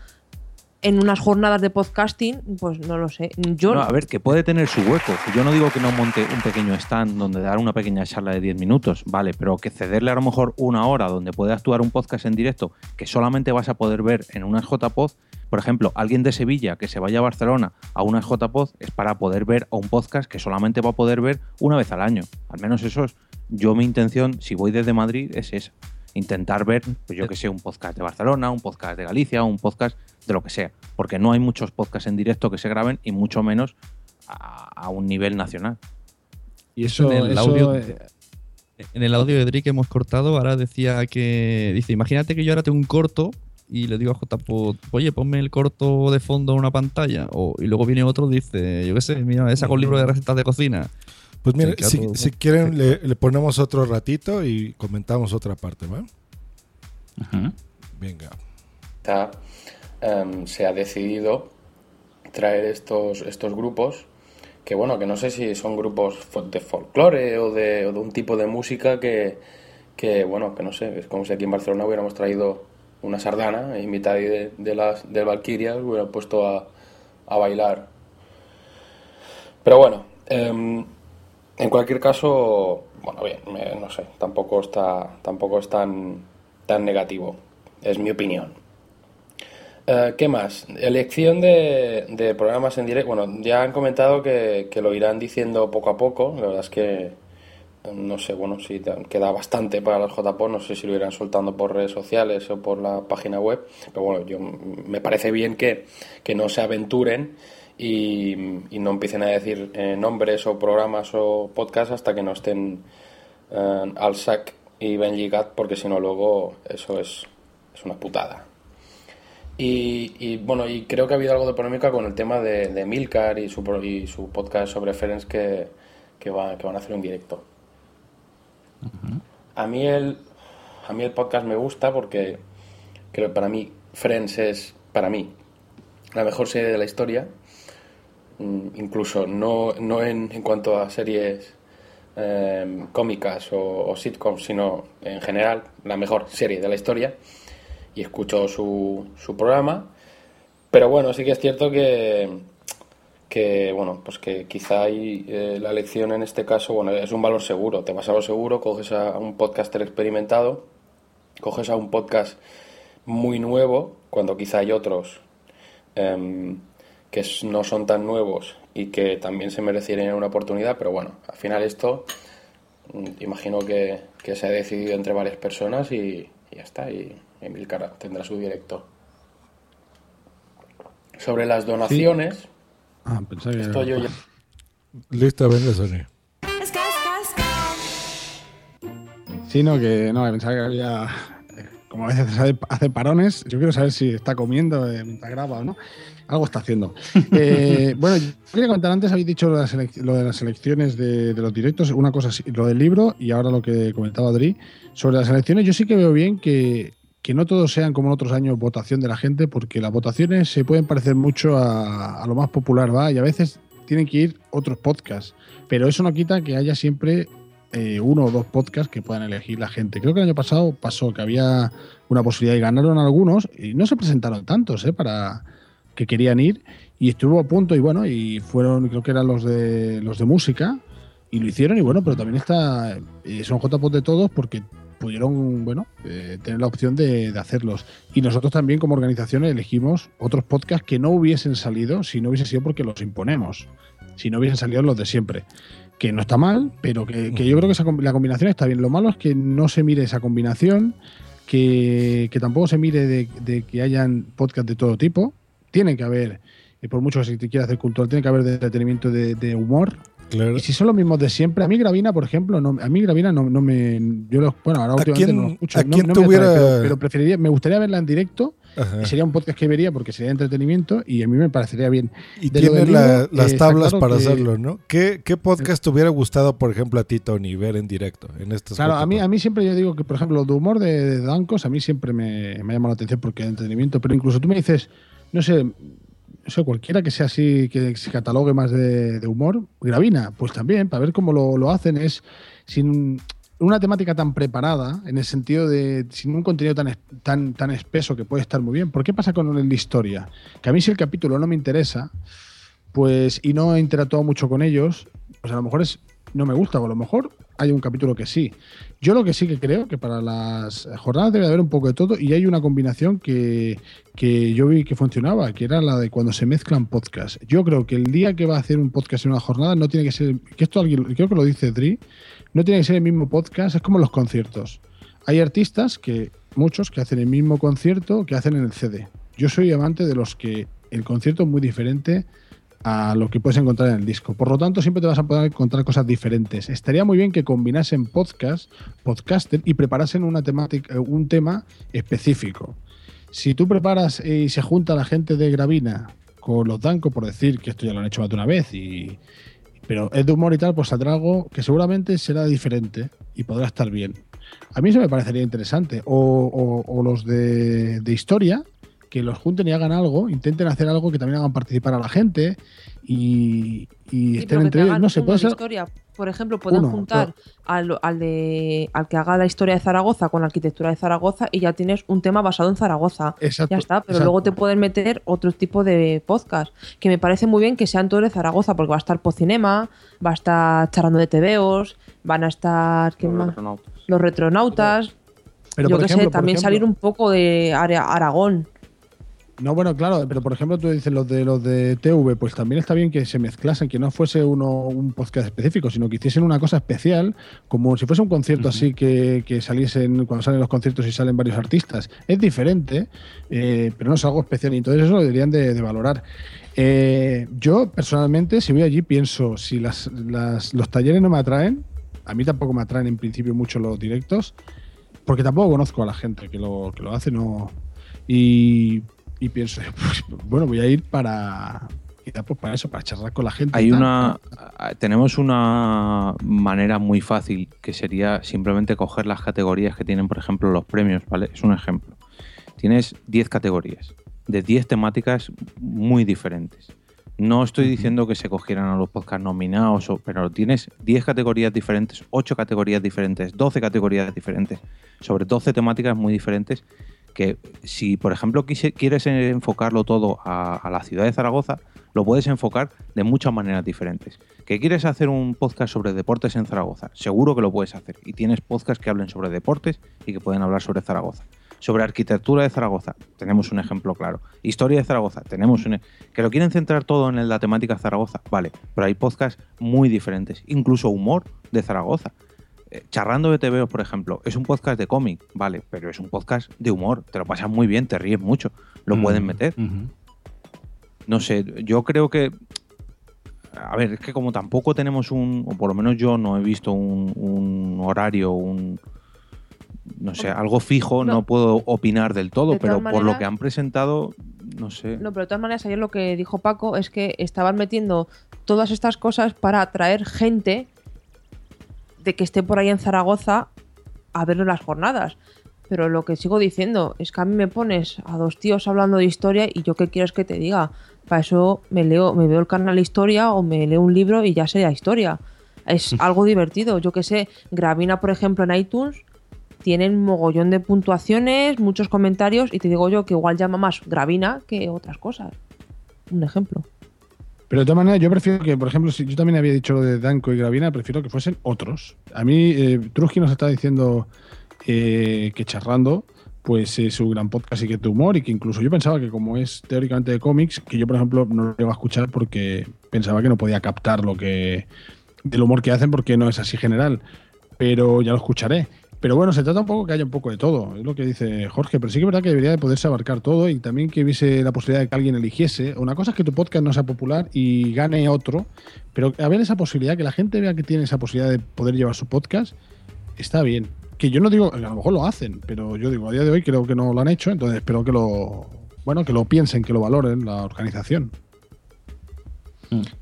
en unas jornadas de podcasting, pues no lo sé. Yo No, a ver, que puede tener su hueco. Yo no digo que no monte un pequeño stand donde dar una pequeña charla de 10 minutos, vale, pero que cederle a lo mejor una hora donde puede actuar un podcast en directo que solamente vas a poder ver en unas JPod. Por ejemplo, alguien de Sevilla que se vaya a Barcelona a unas JPod es para poder ver a un podcast que solamente va a poder ver una vez al año. Al menos eso es. Yo mi intención, si voy desde Madrid, es esa. Intentar ver, pues yo que sé, un podcast de Barcelona, un podcast de Galicia, un podcast de lo que sea. Porque no hay muchos podcasts en directo que se graben y mucho menos a, a un nivel nacional. Y eso, en el eso, audio, eh, en el audio de Drake que hemos cortado, ahora decía que. Dice, imagínate que yo ahora tengo un corto y le digo a JPod, oye, ponme el corto de fondo en una pantalla. O, y luego viene otro dice, yo qué sé, mira, esa con libro de recetas de cocina. Pues mira, si, quieren, le, le ponemos otro ratito y comentamos otra parte, ¿va? Venga. Está, em, se ha decidido traer estos, estos grupos que bueno, que no sé si son grupos de folclore o de, o de un tipo de música que, que, bueno, que no sé, es como si aquí en Barcelona hubiéramos traído una sardana y mitad de, de las de Valkyria hubieran puesto a, a bailar. Pero bueno, em, en cualquier caso, bueno, bien, me- no sé, tampoco está, tampoco es tan, tan negativo, es mi opinión. Eh, ¿Qué más? Elección de, programas en directo. Bueno, ya han comentado que, lo irán diciendo poco a poco. La verdad es que no sé, bueno, si queda bastante para los JPO. No sé si lo irán soltando por redes sociales o por la página web. Pero bueno, yo me parece bien que, que no se aventuren y, y no empiecen a decir eh, nombres o programas o podcasts hasta que no estén eh, al sac y ben lligat, porque si no, luego eso es, es una putada. Y, y, bueno, y creo que ha habido algo de polémica con el tema de, de Milcar y su, y su podcast sobre Ferenc que, que, va- que van a hacer en directo. A mí el, a mí el podcast me gusta porque creo que para mí Friends es, para mí, la mejor serie de la historia. Mm, Incluso no, no en, en cuanto a series eh, cómicas o, o sitcoms, sino en general la mejor serie de la historia. Y escucho su, su programa. Pero bueno, sí que es cierto que, que bueno, pues que quizá hay, eh, la elección en este caso, bueno, es un valor seguro. Te vas a lo seguro, coges a un podcaster experimentado, coges a un podcast muy nuevo, cuando quizá hay otros em, que no son tan nuevos y que también se merecerían una oportunidad, pero bueno, al final esto mm, imagino que, que se ha decidido entre varias personas y, y ya está, y Emilcar tendrá su directo. Sobre las donaciones. Ah, pensaba que Esto yo ya. (laughs) Listo, vende Sony. Sí, no, que no, pensaba que había. eh, Como a veces hace, hace parones, yo quiero saber si está comiendo eh, mientras graba o no. Algo está haciendo. (laughs) Eh, bueno, yo quería comentar antes, habéis dicho lo de las, elecciones de, los directos, una cosa lo del libro y ahora lo que comentaba Adri. Sobre las elecciones, yo sí que veo bien que, que no todos sean como en otros años votación de la gente, porque las votaciones se pueden parecer mucho a, a lo más popular, ¿va? Y a veces tienen que ir otros podcasts. Pero eso no quita que haya siempre eh, uno o dos podcasts que puedan elegir la gente. Creo que el año pasado pasó que había una posibilidad y ganaron algunos y no se presentaron tantos ¿eh? para que querían ir y estuvo a punto y bueno y fueron creo que eran los de los de música y lo hicieron y bueno pero también está eh, son JPOT de todos porque pudieron bueno eh, tener la opción de, de hacerlos y nosotros también como organización elegimos otros podcasts que no hubiesen salido si no hubiese sido porque los imponemos si no hubiesen salido los de siempre que no está mal, pero que, que yo creo que esa la combinación está bien. Lo malo es que no se mire esa combinación, que, que tampoco se mire de, de que hayan podcast de todo tipo. Tiene que haber, y por mucho que se quiera hacer cultural, tiene que haber de entretenimiento, de, de humor. Y si son los mismos de siempre, a mí Gravina, por ejemplo, no, a mí Gravina no, no me. Yo los, bueno, ahora últimamente quién- no lo escucho. a quién no me atrae, pero, pero preferiría, me gustaría verla en directo. Y Sería un podcast que vería porque sería entretenimiento y a mí me parecería bien. Y De la- libro, las eh, tablas claro para que- hacerlo, ¿no? ¿Qué, qué podcast te hubiera gustado, por ejemplo, a ti, Tony, ver en directo en estos Claro, a mí, a mí siempre yo digo que, por ejemplo, lo de humor de, de Dancos a mí siempre me, me ha llamado la atención porque es entretenimiento, pero incluso tú me dices, no sé, no sé, cualquiera que sea así, que se catalogue más de, humor, Gravina, pues también, para ver cómo lo, lo hacen, es sin una temática tan preparada, en el sentido de sin un contenido tan, tan, tan espeso que puede estar muy bien. ¿Por qué pasa con el historia? Que a mí si el capítulo no me interesa, pues y no he interactuado mucho con ellos, pues a lo mejor es no me gusta, o a lo mejor hay un capítulo que sí. Yo lo que sí que creo que para las jornadas debe haber un poco de todo y hay una combinación que, que yo vi que funcionaba, que era la de cuando se mezclan podcasts. Yo creo que el día que va a hacer un podcast en una jornada no tiene que ser, que esto alguien, creo que lo dice Dri, no tiene que ser el mismo podcast, es como los conciertos. Hay artistas que, muchos, que hacen el mismo concierto que hacen en el CD. Yo soy amante de los que el concierto es muy diferente a lo que puedes encontrar en el disco. Por lo tanto, siempre te vas a poder encontrar cosas diferentes. Estaría muy bien que combinasen podcast, podcaster y preparasen una temática, eh, un tema específico. Si tú preparas eh, y se junta la gente de Gravina con los Danco, por decir que esto ya lo han hecho más de una vez, y, pero es de humor y tal, pues saldrá algo que seguramente será diferente y podrá estar bien. A mí eso me parecería interesante. O, o- los de, de historia, que los junten y hagan algo, intenten hacer algo que también hagan participar a la gente y, y Sí, estén entre ellos. No uno puede de ser. historia. Por ejemplo, pueden Uno, juntar al, al de, al que haga la historia de Zaragoza con la arquitectura de Zaragoza y ya tienes un tema basado en Zaragoza. Exacto, ya está, pero exacto. luego te pueden meter otro tipo de podcast. Que me parece muy bien que sean todos de Zaragoza, porque va a estar Pocinema, va a estar charlando de TVOs, van a estar. ¿quién más? Los retronautas. Pero, Yo por que ejemplo, sé, por también ejemplo- salir un poco de área Aragón. No, bueno, claro, pero por ejemplo tú dices los de los de TV, pues también está bien que se mezclasen, que no fuese uno un podcast específico, sino que hiciesen una cosa especial, como si fuese un concierto así que, que saliesen, cuando salen los conciertos y salen varios artistas. Es diferente, eh, pero no es algo especial y entonces eso lo deberían de, de valorar. Eh, yo personalmente, si voy allí, pienso, si las, las- los talleres no me atraen, a mí tampoco me atraen en principio mucho los directos, porque tampoco conozco a la gente que lo, que lo hace, no. Y, y pienso, (laughs) pues, bueno, voy a ir para, pues, para eso, para charlar con la gente. Hay una. Tenemos una manera muy fácil que sería simplemente coger las categorías que tienen, por ejemplo, los premios, ¿vale? Es un ejemplo. Tienes 10 categorías de 10 temáticas muy diferentes. No estoy diciendo que se cogieran a los podcasts nominados, pero tienes 10 categorías diferentes, 8 categorías diferentes, 12 categorías diferentes, sobre 12 temáticas muy diferentes, que si, por ejemplo, quieres enfocarlo todo a, a la ciudad de Zaragoza, lo puedes enfocar de muchas maneras diferentes. ¿Que quieres hacer un podcast sobre deportes en Zaragoza? Seguro que lo puedes hacer. Y tienes podcasts que hablen sobre deportes y que pueden hablar sobre Zaragoza. Sobre arquitectura de Zaragoza, tenemos un ejemplo claro. Historia de Zaragoza, tenemos un... e- ¿Que lo quieren centrar todo en la temática Zaragoza? Vale, pero hay podcasts muy diferentes. Incluso humor de Zaragoza. Eh, Charrando de TVO, por ejemplo, es un podcast de cómic, vale, pero es un podcast de humor. Te lo pasas muy bien, te ríes mucho. Lo pueden meter. No sé, yo creo que. A ver, es que como tampoco tenemos un. O por lo menos yo no he visto un, un horario, un. No sé, algo fijo, no, No. puedo opinar del todo, De pero por lo que han presentado, no sé. No, pero de todas maneras, ayer lo que dijo Paco es que estaban metiendo todas estas cosas para atraer gente de que esté por ahí en Zaragoza a ver las jornadas. Pero lo que sigo diciendo es que a mí me pones a dos tíos hablando de historia y yo qué quieres que te diga. Para eso me leo, me veo el canal Historia o me leo un libro y ya sería historia. Es (laughs) algo divertido. Yo que sé, Gravina, por ejemplo, en iTunes tienen mogollón de puntuaciones, muchos comentarios y te digo yo que igual llama más Gravina que otras cosas. Un ejemplo. Pero de todas maneras, yo prefiero que, por ejemplo, si yo también había dicho lo de Danko y Gravina, prefiero que fuesen otros. A mí, eh, Trusky nos está diciendo eh, que charrando, pues es su gran podcast y que tu humor, y que incluso yo pensaba que como es teóricamente de cómics, que yo, por ejemplo, no lo iba a escuchar porque pensaba que no podía captar lo que del humor que hacen porque no es así general. Pero ya lo escucharé. Pero bueno, se trata un poco que haya un poco de todo, es lo que dice Jorge, pero sí que es verdad que debería de poderse abarcar todo y también que hubiese la posibilidad de que alguien eligiese. Una cosa es que tu podcast no sea popular y gane otro, pero a ver esa posibilidad, que la gente vea que tiene esa posibilidad de poder llevar su podcast, está bien. Que yo no digo, a lo mejor lo hacen, pero yo digo, a día de hoy creo que no lo han hecho, entonces espero que lo, bueno, que lo piensen, que lo valoren la organización.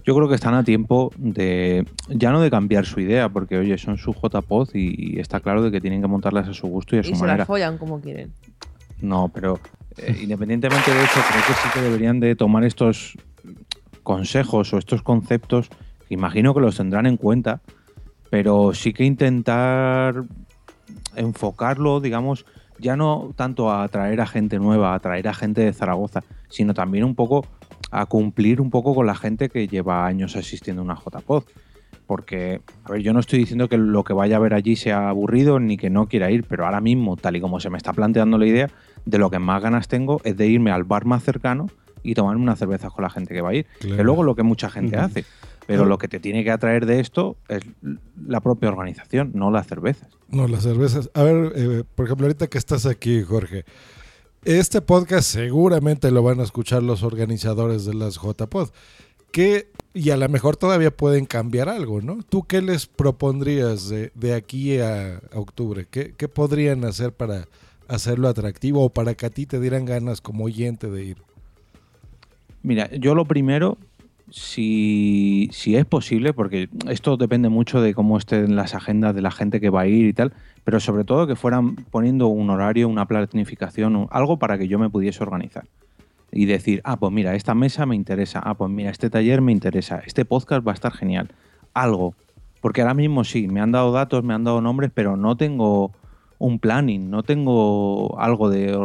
Yo creo que están a tiempo de ya no de cambiar su idea, porque oye, son su JPod y, y está claro de que tienen que montarlas a su gusto y a su Y se manera. las follan como quieren. No, pero eh, independientemente de eso, creo que sí que deberían de tomar estos consejos o estos conceptos, que imagino que los tendrán en cuenta, pero sí que intentar enfocarlo, digamos, ya no tanto a atraer a gente nueva, a atraer a gente de Zaragoza, sino también un poco a cumplir un poco con la gente que lleva años asistiendo a una JPod. Porque, a ver, yo no estoy diciendo que lo que vaya a ver allí sea aburrido ni que no quiera ir, pero ahora mismo, tal y como se me está planteando la idea, de lo que más ganas tengo es de irme al bar más cercano y tomarme unas cervezas con la gente que va a ir. Claro. Que luego lo que mucha gente hace. Pero lo que te tiene que atraer de esto es la propia organización, no las cervezas. No, las cervezas. A ver, eh, por ejemplo, ahorita que estás aquí, Jorge, este podcast seguramente lo van a escuchar los organizadores de las JPod. Que, y a lo mejor todavía pueden cambiar algo, ¿no? ¿Tú qué les propondrías de, de aquí a, a octubre? ¿Qué, ¿Qué podrían hacer para hacerlo atractivo o para que a ti te dieran ganas como oyente de ir? Mira, yo lo primero, si, si es posible, porque esto depende mucho de cómo estén las agendas de la gente que va a ir y tal, pero sobre todo que fueran poniendo un horario, una planificación, algo para que yo me pudiese organizar. Y decir, ah, pues mira, esta mesa me interesa, ah, pues mira, este taller me interesa, este podcast va a estar genial. Algo. Porque ahora mismo sí, me han dado datos, me han dado nombres, pero no tengo un planning, no tengo algo de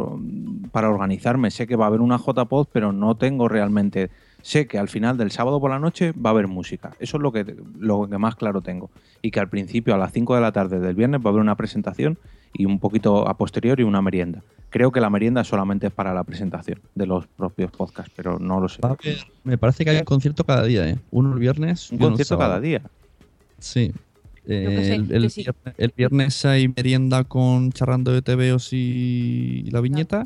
para organizarme. Sé que va a haber una JPod, pero no tengo realmente. Sé que al final del sábado por la noche va a haber música. Eso es lo que, lo que más claro tengo. Y que al principio, a las 5 de la tarde del viernes, va a haber una presentación y un poquito a posteriori una merienda. Creo que la merienda solamente es para la presentación de los propios podcasts, pero no lo sé. Me parece que hay un concierto cada día, ¿eh? Uno el viernes. Un y uno el concierto cada día. Sí. Eh, sé, el, sí. viernes, el viernes hay merienda con charrando de TVOs y, y la viñeta.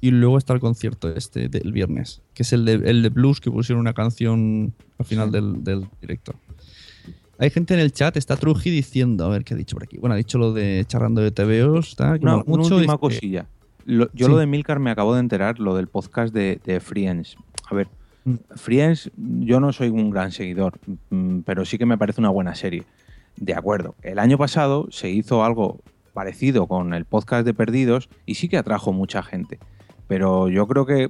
Y luego está el concierto este del viernes, que es el de, el de blues que pusieron una canción al final del, del directo. Hay gente en el chat, está Truji diciendo, a ver qué ha dicho por aquí. Bueno, ha dicho lo de charrando de TVOs, está, que Una, mola una mucho. última cosilla. Lo- yo Sí. lo de Milcar me acabo de enterar, lo del podcast de, de Friends. A ver, Mm. Friends, yo no soy un gran seguidor, mm, pero sí que me parece una buena serie. De acuerdo. El año pasado se hizo algo parecido con el podcast de Perdidos y sí que atrajo mucha gente. Pero yo creo que,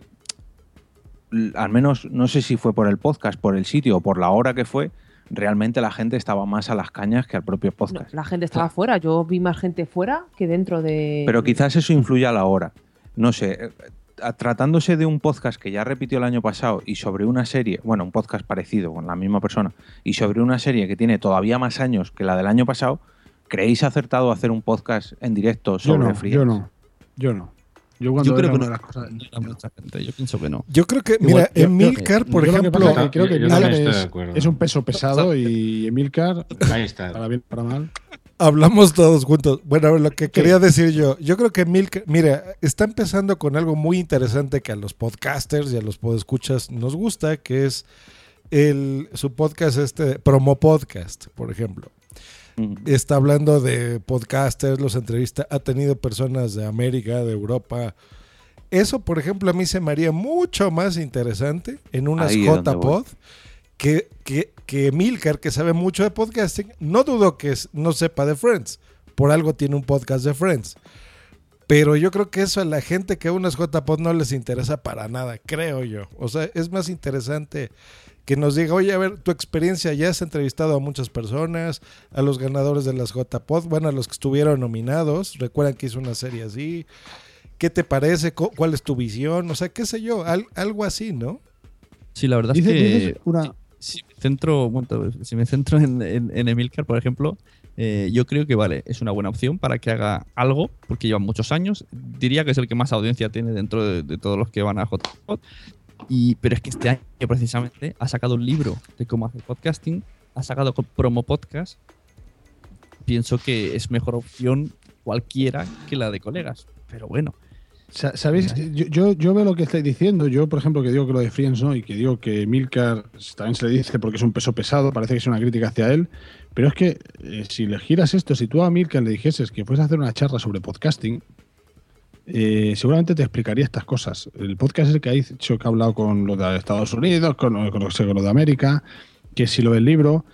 al menos, no sé si fue por el podcast, por el sitio o por la hora que fue, realmente la gente estaba más a las cañas que al propio No, podcast. la gente estaba fuera. Yo vi más gente fuera que dentro de. Pero quizás eso influye a la hora. No sé, eh, tratándose de un podcast que ya repitió el año pasado y sobre una serie, bueno, un podcast parecido con la misma persona, y sobre una serie que tiene todavía más años que la del año pasado, ¿creéis acertado hacer un podcast en directo Yo sobre no, Friends? yo no. Yo no. Yo cuando Yo creo que no, las cosas. no era mucha gente, yo pienso que no. Yo creo que, Igual, mira, yo- Emilcar, por yo lo que ejemplo, pasa creo que Emilcar es, es un peso pesado y Emilcar, Ahí está. para bien para mal. Hablamos todos juntos. Bueno, a ver, lo que quería decir yo, yo creo que Milk, mira, está empezando con algo muy interesante que a los podcasters y a los podescuchas nos gusta, que es el, su podcast este, Promo Podcast, por ejemplo. Está hablando de podcasters, los entrevista, ha tenido personas de América, de Europa. Eso, por ejemplo, a mí se me haría mucho más interesante en unas JPod que, que, que Milcar, que sabe mucho de podcasting. No dudo que no sepa de Friends. Por algo tiene un podcast de Friends. Pero yo creo que eso a la gente que unas JPod no les interesa para nada, creo yo. O sea, es más interesante que nos diga, oye, a ver, tu experiencia, ya has entrevistado a muchas personas, a los ganadores de las JPod, bueno, a los que estuvieron nominados, recuerdan que hizo una serie así, ¿qué te parece? ¿Cuál es tu visión? O sea, qué sé yo, al- algo así, ¿no? Sí, la verdad es que una- si, si me centro, bueno, si me centro en, en- en Emilcar, por ejemplo, eh, yo creo que vale, es una buena opción para que haga algo, porque lleva muchos años. Diría que es el que más audiencia tiene dentro de, de todos los que van a Hotspot. Y, pero es que este año precisamente ha sacado un libro de cómo hacer podcasting, ha sacado promo podcast. Pienso que es mejor opción cualquiera que la de colegas. Pero bueno, Sa- ¿Sabéis? Yo, yo, yo veo lo que estáis diciendo. Yo, por ejemplo, que digo que lo de Friends no y que digo que Milcar también se le dice porque es un peso pesado, parece que es una crítica hacia él. Pero es que eh, si le giras esto, si tú a Milcar le dijeses que fuese a hacer una charla sobre podcasting, eh, seguramente te explicaría estas cosas. El podcast es el que ha dicho que ha hablado con los de Estados Unidos, con, los- de América, que si lo del libro,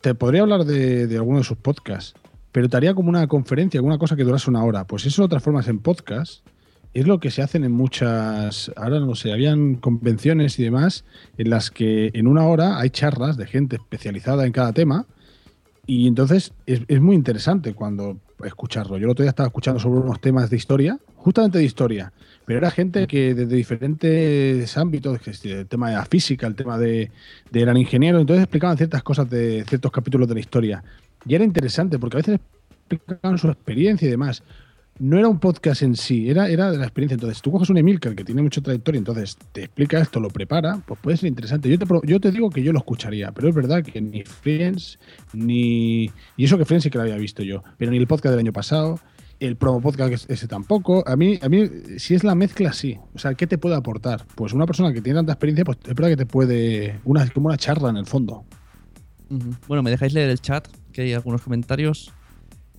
te podría hablar de, alguno de sus podcasts, pero te haría como una conferencia, alguna cosa que durase una hora. Pues eso lo transformas en podcast. Es lo que se hacen en muchas, ahora no sé, habían convenciones y demás en las que en una hora hay charlas de gente especializada en cada tema y entonces es, es muy interesante cuando escucharlo. Yo el otro día estaba escuchando sobre unos temas de historia, justamente de historia, pero era gente que desde diferentes ámbitos, el tema de la física, el tema de, de eran ingenieros, entonces explicaban ciertas cosas de ciertos capítulos de la historia. Y era interesante porque a veces explicaban su experiencia y demás. No era un podcast en sí, era, era de la experiencia. Entonces, tú coges un Emilcar que tiene mucha trayectoria, entonces te explica esto, lo prepara, pues puede ser interesante. Yo te, yo digo que yo lo escucharía, pero es verdad que ni Friends, ni. Y eso que Friends sí que lo había visto yo, pero ni el podcast del año pasado, el promo podcast ese tampoco. A mí, a mí, si es la mezcla, sí. O sea, ¿qué te puede aportar? Pues una persona que tiene tanta experiencia, pues es verdad que te puede. Una, como una charla en el fondo. Bueno, me dejáis leer el chat, que hay algunos comentarios.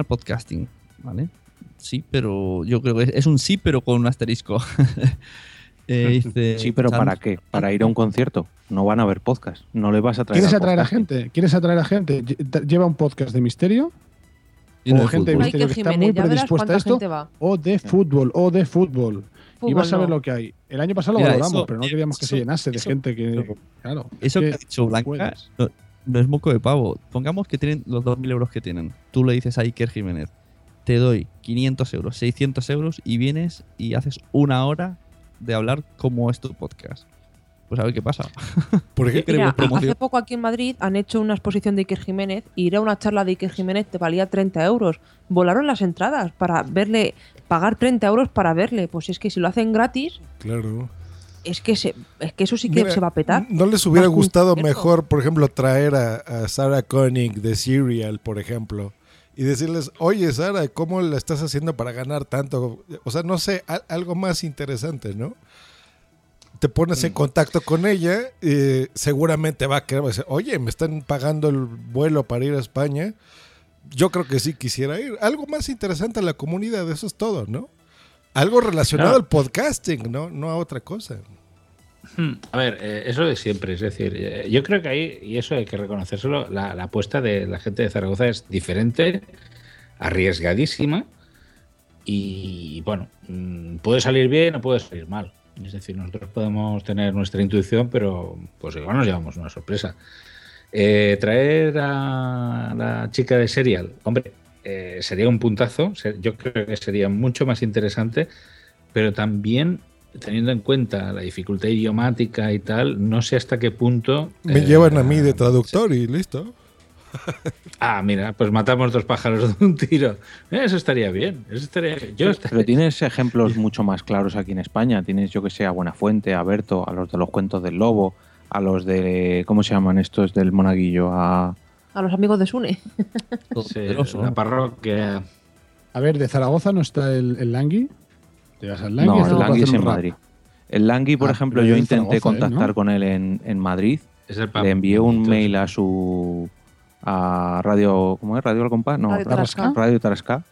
al podcasting. ¿Vale? Sí, pero yo creo que es, es un sí, pero con un asterisco. (laughs) Eh, dice, Sí, pero ¿para qué? ¿Para ir a un concierto? No van a ver podcast. No le vas a traer ¿Quieres atraer a gente? ¿Quieres atraer a gente? Lle- ¿Lleva un podcast de misterio? Y no o de gente de fútbol. misterio que está muy predispuesta a esto. O de fútbol, o de fútbol. y vas a ver no. lo que hay. El año pasado lo Mira, valoramos, eso- pero no queríamos que se llenase de eso- gente que. Claro. Eso es que ha dicho Blanca no, no es moco de pavo. Pongamos que tienen los 2.000 euros que tienen. Tú le dices a Iker Jiménez, te doy 500 euros, 600 euros y vienes y haces una hora de hablar como es tu podcast. Pues a ver qué pasa. (laughs) Por ¿Qué Mira, hace poco aquí en Madrid han hecho una exposición de Iker Jiménez y ir a una charla de Iker Jiménez te valía 30 euros. Volaron las entradas para verle, pagar 30 euros para verle. Pues es que si lo hacen gratis, claro. Es que, se, es que eso sí que Mira, se va a petar. ¿No les hubiera Más gustado mejor, por ejemplo, traer a, a Sarah Koenig de Serial, por ejemplo, y decirles, oye, Sara, ¿cómo la estás haciendo para ganar tanto? O sea, no sé, al- algo más interesante, ¿no? Te pones Mm. en contacto con ella, y seguramente va a querer decir, oye, me están pagando el vuelo para ir a España. Yo creo que sí quisiera ir. Algo más interesante a la comunidad, eso es todo, ¿no? Algo relacionado Claro. al podcasting, ¿no? No a otra cosa. Hmm, A ver, eh, eso de siempre, es decir, eh, yo creo que ahí, y eso hay que reconocérselo, la, la apuesta de la gente de Zaragoza es diferente, arriesgadísima y bueno, mm, puede salir bien o puede salir mal. Es decir, nosotros podemos tener nuestra intuición, pero pues igual nos llevamos una sorpresa. Eh, traer a la chica de Serial, hombre, eh, sería un puntazo. Yo creo que sería mucho más interesante, pero también teniendo en cuenta la dificultad idiomática y tal, no sé hasta qué punto. Me eh, llevan a mí de traductor y listo. Ah, mira, pues matamos dos pájaros de un tiro. Eso estaría bien. Eso estaría Yo Pero tienes ejemplos mucho más claros aquí en España. Tienes, yo que sé, a Buenafuente, a Berto, a los de los cuentos del lobo, a los de. ¿Cómo se llaman estos del monaguillo? A. A los amigos de Sune. (laughs) Sí, la parroquia. A ver, de Zaragoza no está el, el Langui. ¿Llegas al Langui? No, el Langui es en. Madrid. El Langui, por Ah, ejemplo, yo intenté Zaragoza, ¿eh? contactar ¿no? con él en, en Madrid. Es el Le envié un entonces- mail a su. a Radio. ¿Cómo es? ¿Radio Al? No, Radio Tarasca. Radio Tarasca.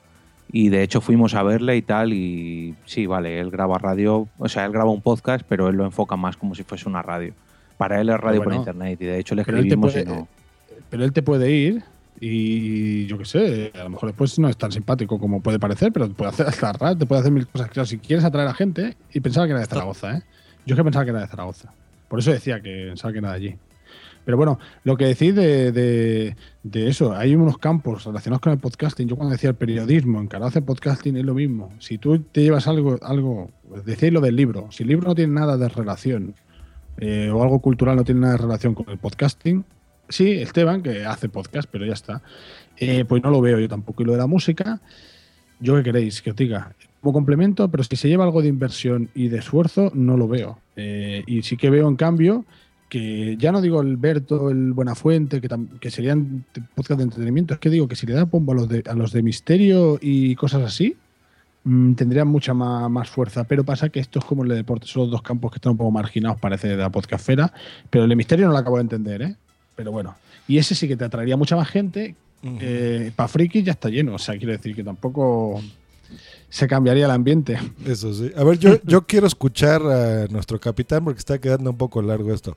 Y de hecho fuimos a verle y tal. Y sí, vale, él graba radio. O sea, él graba un podcast, pero él lo enfoca más como si fuese una radio. Para él es radio bueno, por internet. Y de hecho le te escribimos puede- y no. Pero él te puede ir y yo qué sé, a lo mejor después no es tan simpático como puede parecer, pero te puede hacer hasta te puede hacer mil cosas. Claro, si quieres atraer a gente, y pensaba que era de Zaragoza, ¿eh? Yo es que pensaba que era de Zaragoza. Por eso decía que pensaba que era de allí. Pero bueno, lo que decís de, de- de eso, hay unos campos relacionados con el podcasting. Yo cuando decía el periodismo encarado hacia el podcasting es lo mismo. Si tú te llevas algo, algo decíais lo del libro, si el libro no tiene nada de relación eh, o algo cultural no tiene nada de relación con el podcasting, sí, Esteban, que hace podcast, pero ya está, eh, pues no lo veo yo tampoco. Y lo de la música, yo qué queréis que os diga, como complemento, pero si se lleva algo de inversión y de esfuerzo, no lo veo. Eh, y sí que veo, en cambio, que ya no digo el Berto, el Buenafuente, que, serían podcast de entretenimiento, es que digo que si le da pombo a los de, a los de misterio y cosas así, mm, tendrían mucha ma- más, fuerza. Pero pasa que esto es como el de deporte, son los dos campos que están un poco marginados, parece, de la podcastfera. Pero el de misterio no lo acabo de entender, ¿eh? Pero bueno. Y ese sí que te atraería mucha más gente. Para friki ya está lleno. O sea, quiero decir que tampoco se cambiaría el ambiente. Eso sí. A ver, yo, yo quiero escuchar a nuestro capitán porque está quedando un poco largo esto.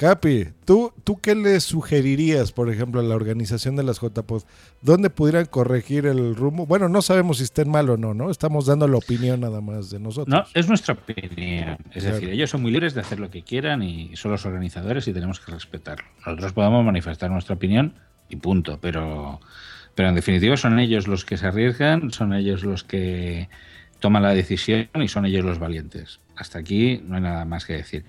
Capi, ¿tú, ¿tú qué le sugerirías, por ejemplo, a la organización de las JPOD? ¿Dónde pudieran corregir el rumbo? Bueno, no sabemos si estén mal o no, ¿no? Estamos dando la opinión nada más de nosotros. No, es nuestra opinión. Es Claro. decir, ellos son muy libres de hacer lo que quieran y son los organizadores y tenemos que respetarlo. Nosotros podemos manifestar nuestra opinión y punto, pero, pero en definitiva son ellos los que se arriesgan, son ellos los que toman la decisión y son ellos los valientes. Hasta aquí no hay nada más que decir.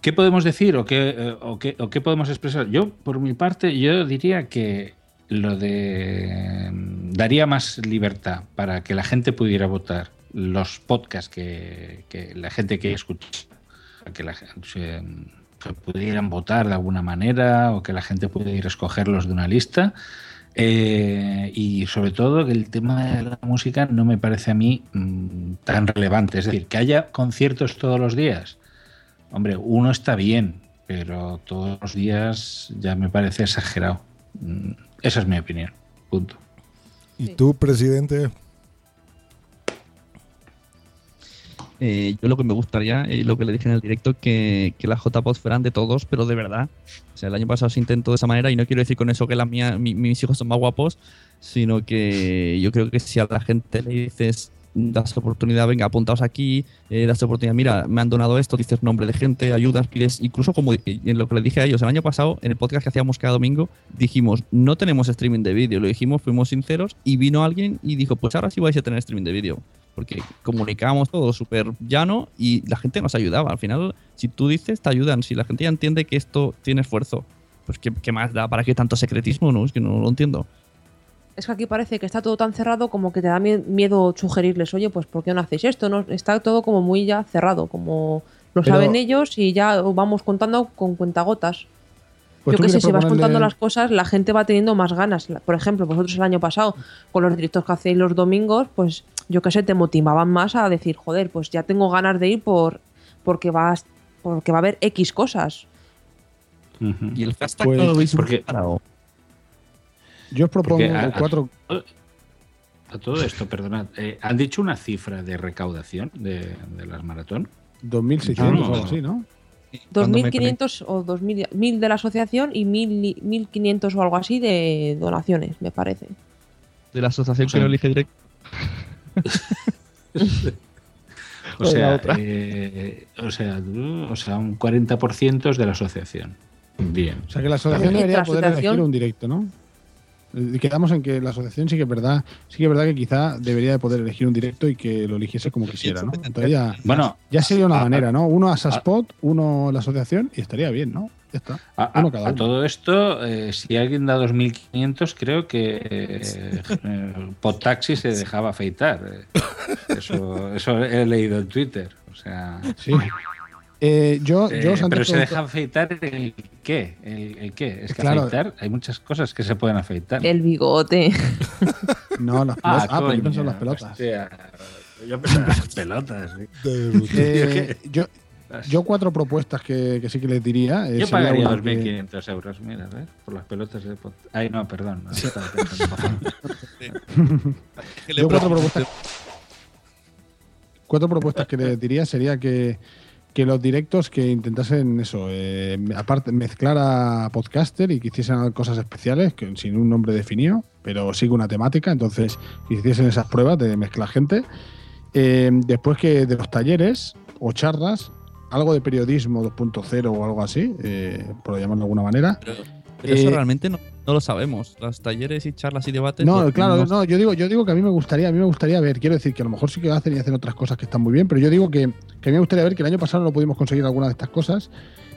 ¿Qué podemos decir o qué, eh, o qué, podemos expresar? Yo, por mi parte, yo diría que lo de mm, daría más libertad para que la gente pudiera votar los podcasts que, la gente que escucha, que la gente que pudieran votar de alguna manera o que la gente pudiera escogerlos de una lista. Eh, y sobre todo que el tema de la música no me parece a mí mm, tan relevante. Es decir, que haya conciertos todos los días. Hombre, uno está bien, pero todos los días ya me parece exagerado. Mm, Esa es mi opinión. Punto. ¿Y tú, presidente? Eh, yo lo que me gustaría, y lo que le dije en el directo, que, que las JPOD fueran de todos, pero de verdad. O sea, el año pasado se intentó de esa manera y no quiero decir con eso que las mías, mi- mis hijos son más guapos, sino que yo creo que si a la gente le dices, das oportunidad, venga, apuntaos aquí, eh, das oportunidad, mira, me han donado esto, dices nombre de gente, ayudas, pides, incluso como en lo que le dije a ellos el año pasado, en el podcast que hacíamos cada domingo, dijimos, no tenemos streaming de vídeo, lo dijimos, fuimos sinceros y vino alguien y dijo, pues ahora sí vais a tener streaming de vídeo porque comunicábamos todo súper llano y la gente nos ayudaba. Al final, si tú dices, te ayudan. Si la gente ya entiende que esto tiene esfuerzo, pues ¿qué, qué más da? ¿Para qué tanto secretismo? No, es que no lo entiendo. Es que aquí parece que está todo tan cerrado como que te da mie- miedo sugerirles, oye, pues ¿por qué no hacéis esto? No, está todo como muy ya cerrado, como lo Pero- saben ellos y ya vamos contando con cuentagotas. Pues Yo que sé, si vas contando las cosas, la gente va teniendo más ganas. Por ejemplo, vosotros el año pasado, con los directos que hacéis los domingos, pues yo que sé, te motivaban más a decir, joder, pues ya tengo ganas de ir por porque vas porque va a haber X cosas. Y el hashtag Pues, veis porque-. Yo os propongo a- a- cuatro. A todo esto, perdonad, eh, ¿han dicho una cifra de recaudación de, de las maratón? 2.600 No, o algo no. así, ¿no? 2.500 o 2.000 1000 de la asociación y 1.000 1.500 o algo así de donaciones, me parece. De la asociación O sea, que no elige directo. (laughs) O sea, eh, o, sea, o sea, un 40% es de la asociación. Bien. O sea que la asociación debería poder asociación- elegir un directo, ¿no? Eh, Quedamos en que la asociación sí que es verdad, sí que es verdad que quizá debería de poder elegir un directo y que lo eligiese como quisiera, ¿no? Entonces ya, Bueno, ya sería una a- manera, ¿no? Uno a Saspot, uno a la asociación y estaría bien, ¿no? Ya está. A, Uno a- cada a uno. todo esto, eh, si alguien da 2.500, creo que eh, (laughs) eh, se dejaba afeitar. eh. (laughs) Eso, eso he leído en Twitter. O sea, Sí. Eh, yo, eh, yo antes pero se deja afeitar el qué, el, el qué. Es que Claro. afeitar, hay muchas cosas que se pueden afeitar. El bigote. (laughs) No, las (laughs) Ah, pelotas. Ah, pero yo pensaba en las coño, pelotas. hostia. Yo pensaba en las pelotas. sí. (laughs) Eh, yo, yo cuatro propuestas que, que sí que les diría. eh, Yo pagaría una que- 2.500 euros, mira, ¿ves? Por las pelotas de pot- Ay, no, perdón. no. Yo cuatro propuestas, cuatro propuestas que le diría sería que, que los directos que intentasen eso, eh, aparte mezclar a podcaster y que hiciesen cosas especiales, que, sin un nombre definido, pero con una temática, entonces que hiciesen esas pruebas de mezclar gente. Eh, después que de los talleres o charlas, algo de periodismo 2.0 o algo así, eh, por llamarlo de alguna manera. Pero eso Eh, realmente no, no lo sabemos. Los talleres y charlas y debates. No, pues, claro, no, yo digo, yo digo que a mí me gustaría, a mí me gustaría ver, quiero decir que a lo mejor sí que hacen y hacen otras cosas que están muy bien, pero yo digo que, que a mí me gustaría ver que el año pasado no pudimos conseguir alguna de estas cosas.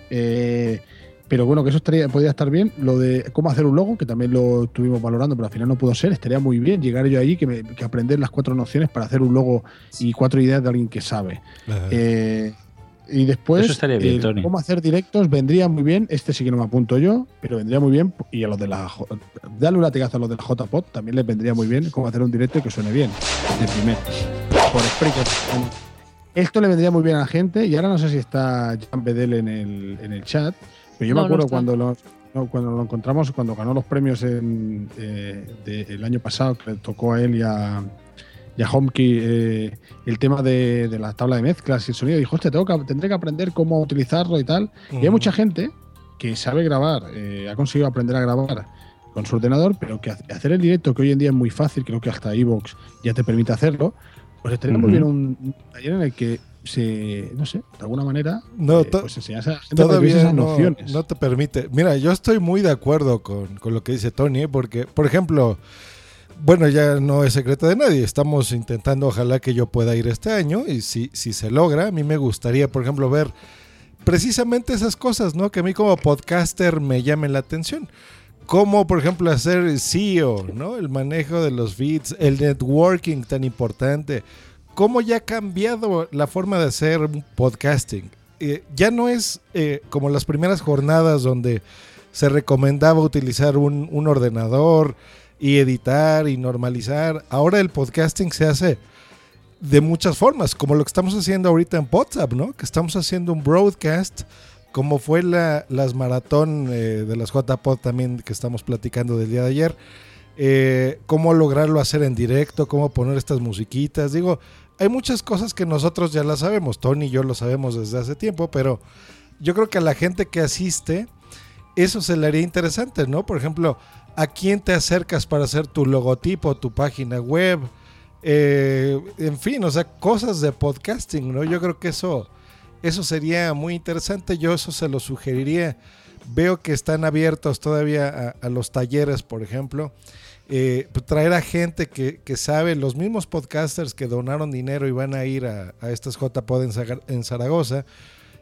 eh, pero bueno, que eso estaría, podría estar bien. Lo de cómo hacer un logo, que también lo estuvimos valorando, pero al final no pudo ser, estaría muy bien llegar yo allí, que, me- que aprender las cuatro nociones para hacer un logo y cuatro ideas de alguien que sabe. Eh, y después, Eso estaría bien, el Tony. cómo hacer directos vendría muy bien. Este sí que no me apunto yo, pero vendría muy bien. Y a los de la. J- Dale un latigazo a los de la JPod también les vendría muy bien cómo hacer un directo y que suene bien. De primero. Por Spreaker. Esto le vendría muy bien a la gente. Y ahora no sé si está Jan Bedel en el, en el chat, pero yo No, me acuerdo cuando lo, no, cuando lo encontramos, cuando ganó los premios en, eh, de- el año pasado, que le tocó a él y a, y a Homky eh, el tema de, de la tabla de mezclas y el sonido. Dijo, hostia, tengo que, tendré que aprender cómo utilizarlo y tal. Y hay mucha gente que sabe grabar, eh, ha conseguido aprender a grabar con su ordenador, pero que hace- hacer el directo, que hoy en día es muy fácil, creo que hasta Evox ya te permite hacerlo, pues estaría muy bien un, taller en el que se, no sé, de alguna manera, No, eh, pues a gente todavía esas no, nociones. no te permite. Mira, yo estoy muy de acuerdo con, con lo que dice Tony, porque, por ejemplo, bueno, ya no es secreto de nadie. Estamos intentando, ojalá que yo pueda ir este año, y si, si se logra, a mí me gustaría, por ejemplo, ver precisamente esas cosas, ¿no? Que a mí como podcaster me llamen la atención. Como, por ejemplo, hacer SEO, ¿no? El manejo de los feeds, el networking tan importante. Cómo ya ha cambiado la forma de hacer podcasting. Eh, ya no es eh, como las primeras jornadas donde se recomendaba utilizar un, un ordenador y editar y normalizar. Ahora el podcasting se hace de muchas formas, como lo que estamos haciendo ahorita en WhatsApp, ¿no? Que estamos haciendo un broadcast, como fue la, las maratón eh, de las JPod también que estamos platicando del día de ayer. Eh, cómo lograrlo hacer en directo, cómo poner estas musiquitas. Digo, hay muchas cosas que nosotros ya las sabemos, Tony y yo lo sabemos desde hace tiempo, pero yo creo que a la gente que asiste, eso se le haría interesante, ¿no? Por ejemplo, ¿a quién te acercas para hacer tu logotipo, tu página web? Eh, en fin, o sea, cosas de podcasting, ¿no? Yo creo que eso, eso sería muy interesante. Yo eso se lo sugeriría. Veo que están abiertos todavía a, los talleres, por ejemplo. Eh, traer a gente que, que sabe, los mismos podcasters que donaron dinero y van a ir a, a estas JPod en, Zaragoza.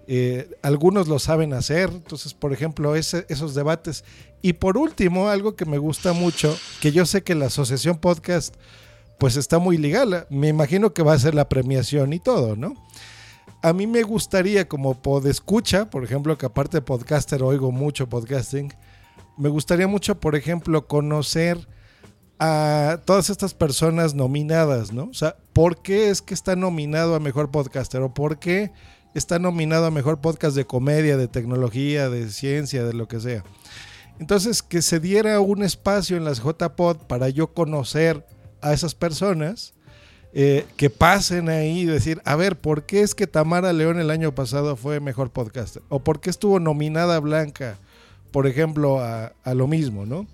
Eh, algunos lo saben hacer, entonces, por ejemplo, esos debates. Y por último, algo que me gusta mucho, que yo sé que la Asociación Podcast pues está muy ligada. Me imagino que va a ser la premiación y todo, ¿no? A mí me gustaría, como podescucha, por ejemplo, que aparte de podcaster oigo mucho podcasting, me gustaría mucho, por ejemplo, conocer a todas estas personas nominadas, ¿no? O sea, ¿por qué es que está nominado a mejor podcaster? ¿O por qué está nominado a mejor podcast de comedia, de tecnología, de ciencia, de lo que sea? Entonces, que se diera un espacio en las JPod para yo conocer a esas personas, eh, que pasen ahí y decir, a ver, ¿por qué es que Tamara León el año pasado fue mejor podcaster? ¿O por qué estuvo nominada Blanca, por ejemplo, a, a lo mismo, ¿no?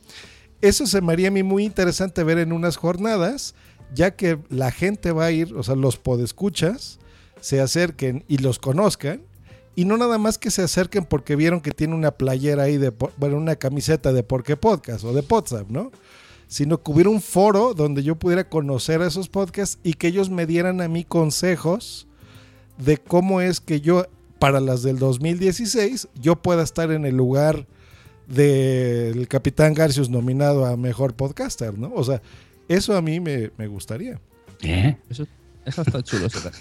Eso se me haría a mí muy interesante ver en unas jornadas, ya que la gente va a ir, o sea, los podescuchas, se acerquen y los conozcan. Y no nada más que se acerquen porque vieron que tiene una playera ahí de, bueno, una camiseta de Porque Podcast o de Podsap, ¿no? Sino que hubiera un foro donde yo pudiera conocer a esos podcasts y que ellos me dieran a mí consejos de cómo es que yo, para las del 2016, yo pueda estar en el lugar del Capitán Garcius nominado a Mejor Podcaster, ¿no? O sea, eso a mí me, me gustaría. Eso, eso está chulo. Está.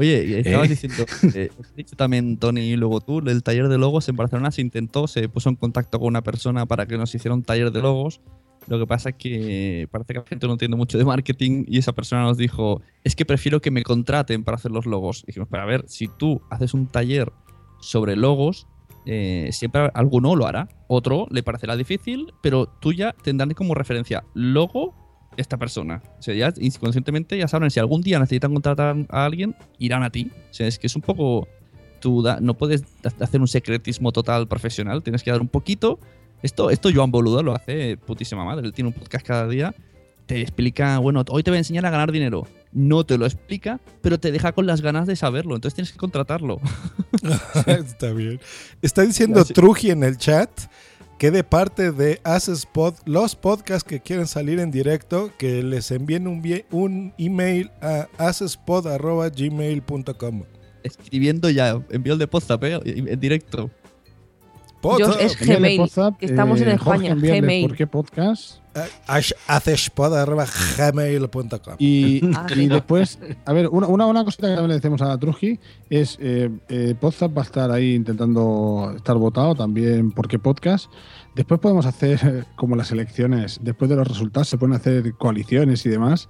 Oye, estabas ¿Eh? diciendo, eh, (laughs) dicho también Tony y luego tú, el taller de logos en Barcelona se intentó, se puso en contacto con una persona para que nos hiciera un taller de logos. Lo que pasa es que parece que la gente no entiende mucho de marketing y esa persona nos dijo, es que prefiero que me contraten para hacer los logos. Y dijimos, pero a ver, si tú haces un taller sobre logos, eh, siempre alguno lo hará, otro le parecerá difícil, pero tú ya tendrás como referencia logo esta persona. O sea, ya inconscientemente ya saben, si algún día necesitan contratar a alguien, irán a ti. O sea, es que es un poco... Tú da- no puedes ha- hacer un secretismo total profesional, tienes que dar un poquito. Esto, esto Joan Boluda lo hace putísima madre. Él tiene un podcast cada día, te explica, bueno, hoy te voy a enseñar a ganar dinero. No te lo explica, pero te deja con las ganas de saberlo. Entonces tienes que contratarlo. (laughs) Está bien. Está diciendo. Truji en el chat que de parte de Pod, los podcasts que quieren salir en directo, que les envíen un, email a hacespod.gmail.com. Escribiendo ya, envío el de WhatsApp, ¿eh? en directo. Yo es Envíale Gmail, WhatsApp, que estamos en eh, Jorge, España. envíale Gmail. ¿Por qué podcast? hacespod.gmail.com. Y, (laughs) Ah, y después, a ver, una, una, una cosita que también le decimos a Truji es eh, eh, Podzap va a estar ahí intentando estar votado también porque podcast. Después podemos hacer eh, (laughs) como las elecciones, después de los resultados se pueden hacer coaliciones y demás.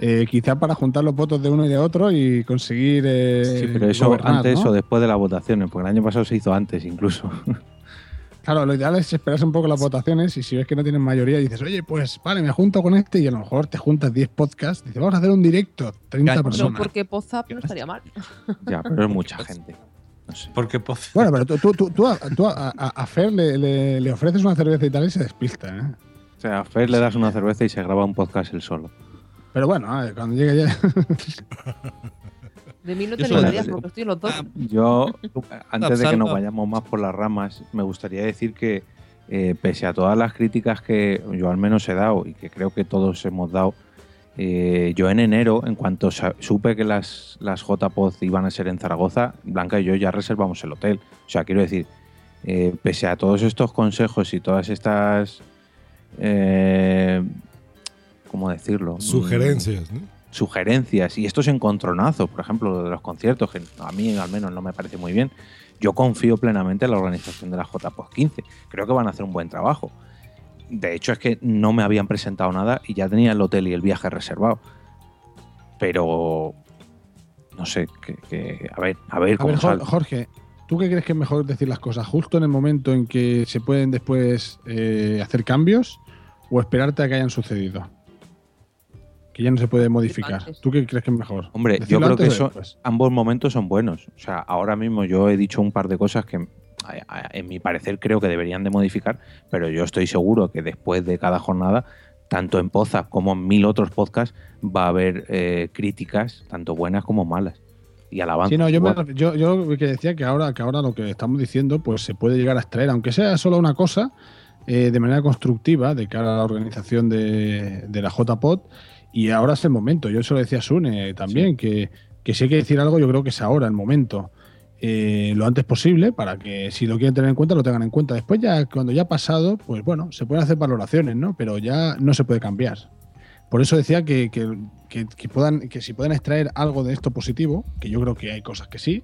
Eh, quizá para juntar los votos de uno y de otro y conseguir eh, Sí, pero eso gobernar, antes ¿no? o después de las votaciones, porque el año pasado se hizo antes incluso. (laughs) Claro, lo ideal es esperarse un poco las votaciones y si ves que no tienen mayoría dices, oye, pues vale, me junto con este y a lo mejor te juntas 10 podcasts, dices, vamos a hacer un directo, 30 Claro, No, personas. porque Podzap no estaría mal. ya, pero es mucha (laughs) gente. No sé. Porque Poz- Bueno, pero tú, tú, tú, tú a, tú a- a- a Fer le, le- le ofreces una cerveza y tal y se despista, ¿eh? O sea, a Fer le das una cerveza y se graba un podcast él solo. Pero bueno, a ver, cuando llegue ya. (laughs) De mí no Yo te porque estoy en los dos. Ah, Yo, antes de que nos vayamos más por las ramas, me gustaría decir que, eh, pese a todas las críticas que yo al menos he dado y que creo que todos hemos dado, eh, yo en enero, en cuanto supe que las, las JPod iban a ser en Zaragoza, Blanca y yo ya reservamos el hotel. O sea, quiero decir, eh, pese a todos estos consejos y todas estas. Eh, ¿Cómo decirlo? Sugerencias, ¿no? Sugerencias y estos encontronazos, por ejemplo, lo de los conciertos, que a mí al menos no me parece muy bien. Yo confío plenamente en la organización de la JPOS 15. Creo que van a hacer un buen trabajo. De hecho, es que no me habían presentado nada y ya tenía el hotel y el viaje reservado. Pero no sé, que, que- a ver, a ver A cómo ver, sale. Jorge, ¿tú qué crees que es mejor decir las cosas justo en el momento en que se pueden después eh, hacer cambios o esperarte a que hayan sucedido? Que ya no se puede modificar. antes. ¿Tú qué crees que es mejor? Hombre, yo ¿Decirlo creo que eso, ambos momentos son buenos. O sea, ahora mismo yo he dicho un par de cosas que, en mi parecer, creo que deberían de modificar, pero yo estoy seguro que después de cada jornada, tanto en Poza como en mil otros podcasts, va a haber eh, críticas, tanto buenas como malas. Y alabanzas. Sí, no, yo, me yo, yo que decía que ahora, que ahora lo que estamos diciendo, pues se puede llegar a extraer, aunque sea solo una cosa, eh, de manera constructiva de cara a la organización de, de la JPOD. Y ahora es el momento. Yo se lo decía a Sune también, que, que si hay que decir algo, yo creo que es ahora el momento. eh, lo antes posible para que si lo quieren tener en cuenta lo tengan en cuenta. Después ya cuando ya ha pasado, pues bueno, se pueden hacer valoraciones, ¿no? Pero ya no se puede cambiar. Por eso decía que, que- que- que puedan, que si pueden extraer algo de esto positivo, que yo creo que hay cosas que sí,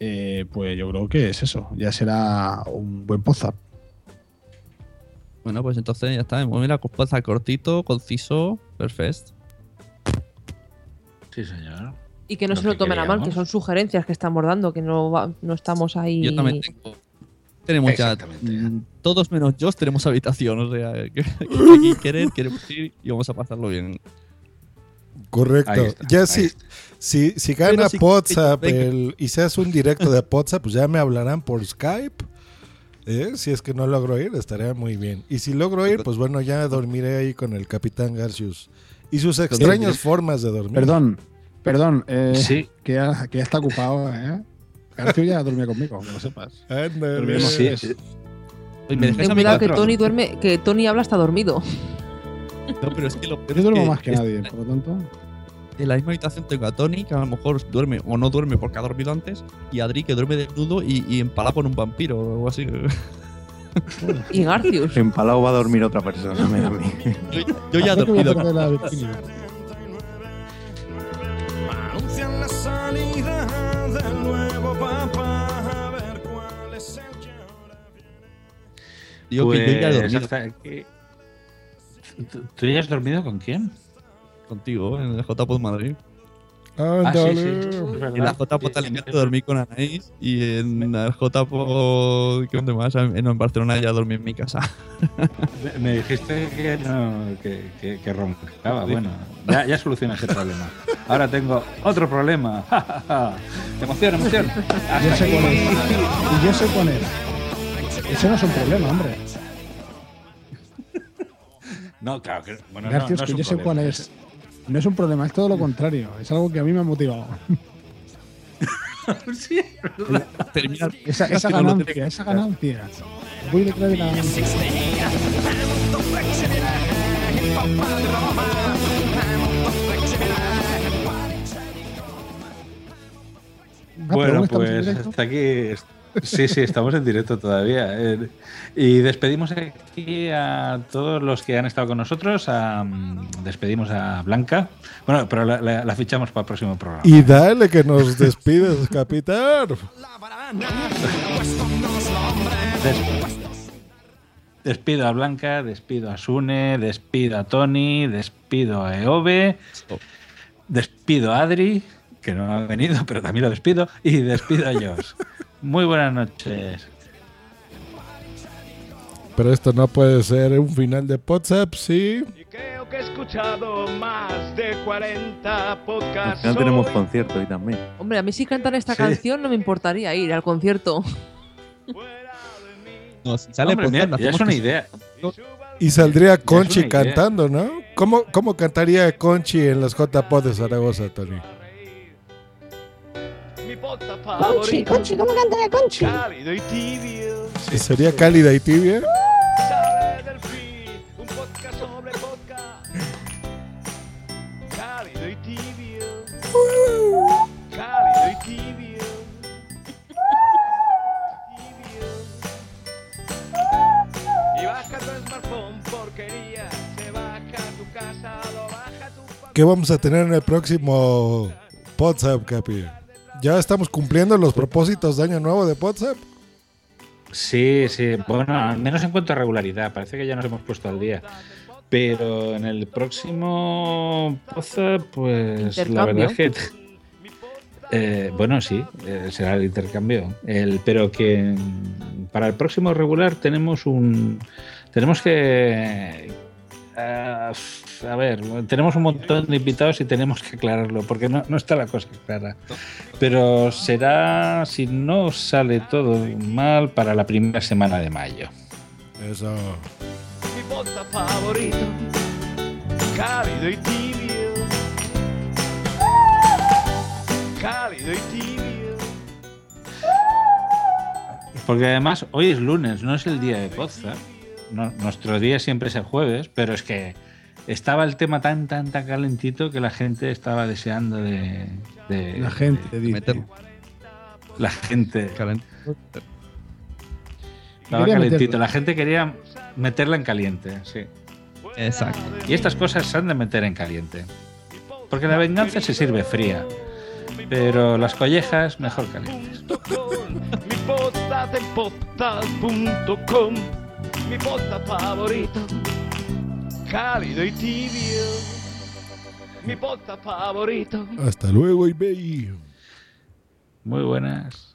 eh, pues yo creo que es eso. Ya será un buen pozap. Bueno, pues entonces ya está. Mira, cosa cortito, conciso, perfecto. Sí, señor. Y que no Lo se lo tomen a mal, que son sugerencias que estamos dando, que no, va- no estamos ahí. Yo también tengo. Tenemos ya. mm, Todos menos yo tenemos habitación. O sea, (laughs) que, aquí querer, queremos ir y vamos a pasarlo bien. Correcto. Está, ya si, si, si Pero gana si- WhatsApp el- y se hace un directo de WhatsApp, pues ya me hablarán por Skype. ¿Eh? Si es que no logro ir, estaría muy bien. Y si logro ir, pues bueno, ya dormiré ahí con el Capitán Garcius y sus extrañas formas de dormir. Perdón, Perdón, eh, Sí. que, ya, que ya está ocupado, ¿eh? García ya dormía conmigo, que lo sepas. Dormimos Sí. Oye, ¿me a mí que? Tony duerme, que Tony habla hasta dormido. No, pero es que lo Yo duermo más que nadie, por lo tanto. En la misma habitación tengo a Tony, que a lo mejor duerme o no duerme porque ha dormido antes, y a Adri, que duerme desnudo y, y empalado por un vampiro o algo así. Y Garcius. Empalado va a dormir otra persona, mira a mí. Yo, yo ya he dormido. Anuncian la salida del nuevo papa. A ver cuál es el que ahora Digo que yo ya he Pues dormido ¿Tú- ¿Tú ya has dormido con quién? Contigo en el JPod Madrid. Ah, sí, sí, es En la JPod Alicante dormí con Anaís y en el JPod. ¿Qué dónde más? En, en Barcelona ya dormí en mi casa. Me- dijiste que no, que, que, que roncaba. Bueno, ya, ya soluciona ese problema. Ahora tengo otro problema. (laughs) emoción, emoción. Yo sé es. Y yo sé cuál es. Eso no es un problema, hombre. No, claro que bueno, no, Garcius, no es que un yo sé cuál es. No es un problema, es todo lo contrario. Es algo que a mí me ha motivado. (laughs) Sí, es verdad. Termina Esa, esa no ganancia, esa ganancia. Voy detrás de la Bueno, pues directo. hasta aquí. Sí, sí, estamos en directo todavía. Eh, Y despedimos aquí a todos los que han estado con nosotros. a- mm, despedimos a Blanca. Bueno, pero la, la- la fichamos para el próximo programa. Y dale que nos despides, (laughs) capitán. Des- despido a Blanca, despido a Sune, despido a Tony, despido a Eove, despido a Adri, que no ha venido, pero también lo despido, y despido a Josh. (laughs) Muy buenas noches. Pero esto no puede ser un final de WhatsApp, sí. Creo que he escuchado más de 40 Al podcasts. final tenemos hoy. concierto hoy también. Hombre, a mí si cantan esta Sí. canción no me importaría ir al concierto. No, si sale Hombre, podcast, mira, lo ya es hacemos una idea. Y saldría Conchi cantando, ¿no? ¿Cómo, ¿Cómo cantaría Conchi en las JPod de Zaragoza, Tony? Mi podcast Conchi, favorito. Conchi, ¿cómo cantaría Conchi? Cálido y tibio. ¿Sería cálida y tibia? Sale del feed, un podcast sobre podcast. Cálido y tibio. Cálido y tibio. Tibio. Y baja tu smartphone, porquería. Se baja a tu casa, lo baja tu ¿Qué vamos a tener en el próximo WhatsApp, Capi? ¿Ya estamos cumpliendo los propósitos de Año Nuevo de WhatsApp? Sí, sí. Bueno, al menos en cuanto a regularidad. Parece que ya nos hemos puesto al día. Pero en el próximo Poza, pues la verdad es que. eh, bueno, sí, eh, será el intercambio. El, pero que para el próximo regular tenemos un. Tenemos que. A ver, tenemos un montón de invitados y tenemos que aclararlo, porque no, no está la cosa clara. Pero será, si no sale todo mal, para la primera semana de mayo. Eso. mi podcast favorito. Cálido y tibio. Cálido y tibio. Porque además hoy es lunes, no es el día de Poza. No, nuestro día siempre es el jueves, pero es que estaba el tema tan, tan, tan calentito que la gente estaba deseando de. de- La gente dice. meterlo. La gente. Estaba Quería calentito. meterlo. La gente quería meterla en caliente, sí. Exacto. Y estas cosas se han de meter en caliente. Porque la venganza se sirve fría. Pero las collejas mejor calientes. Mi podcast en podcast.com. Mi podcast favorito. Cálido y tibio. Mi podcast favorito. Hasta luego, eBay. Muy buenas.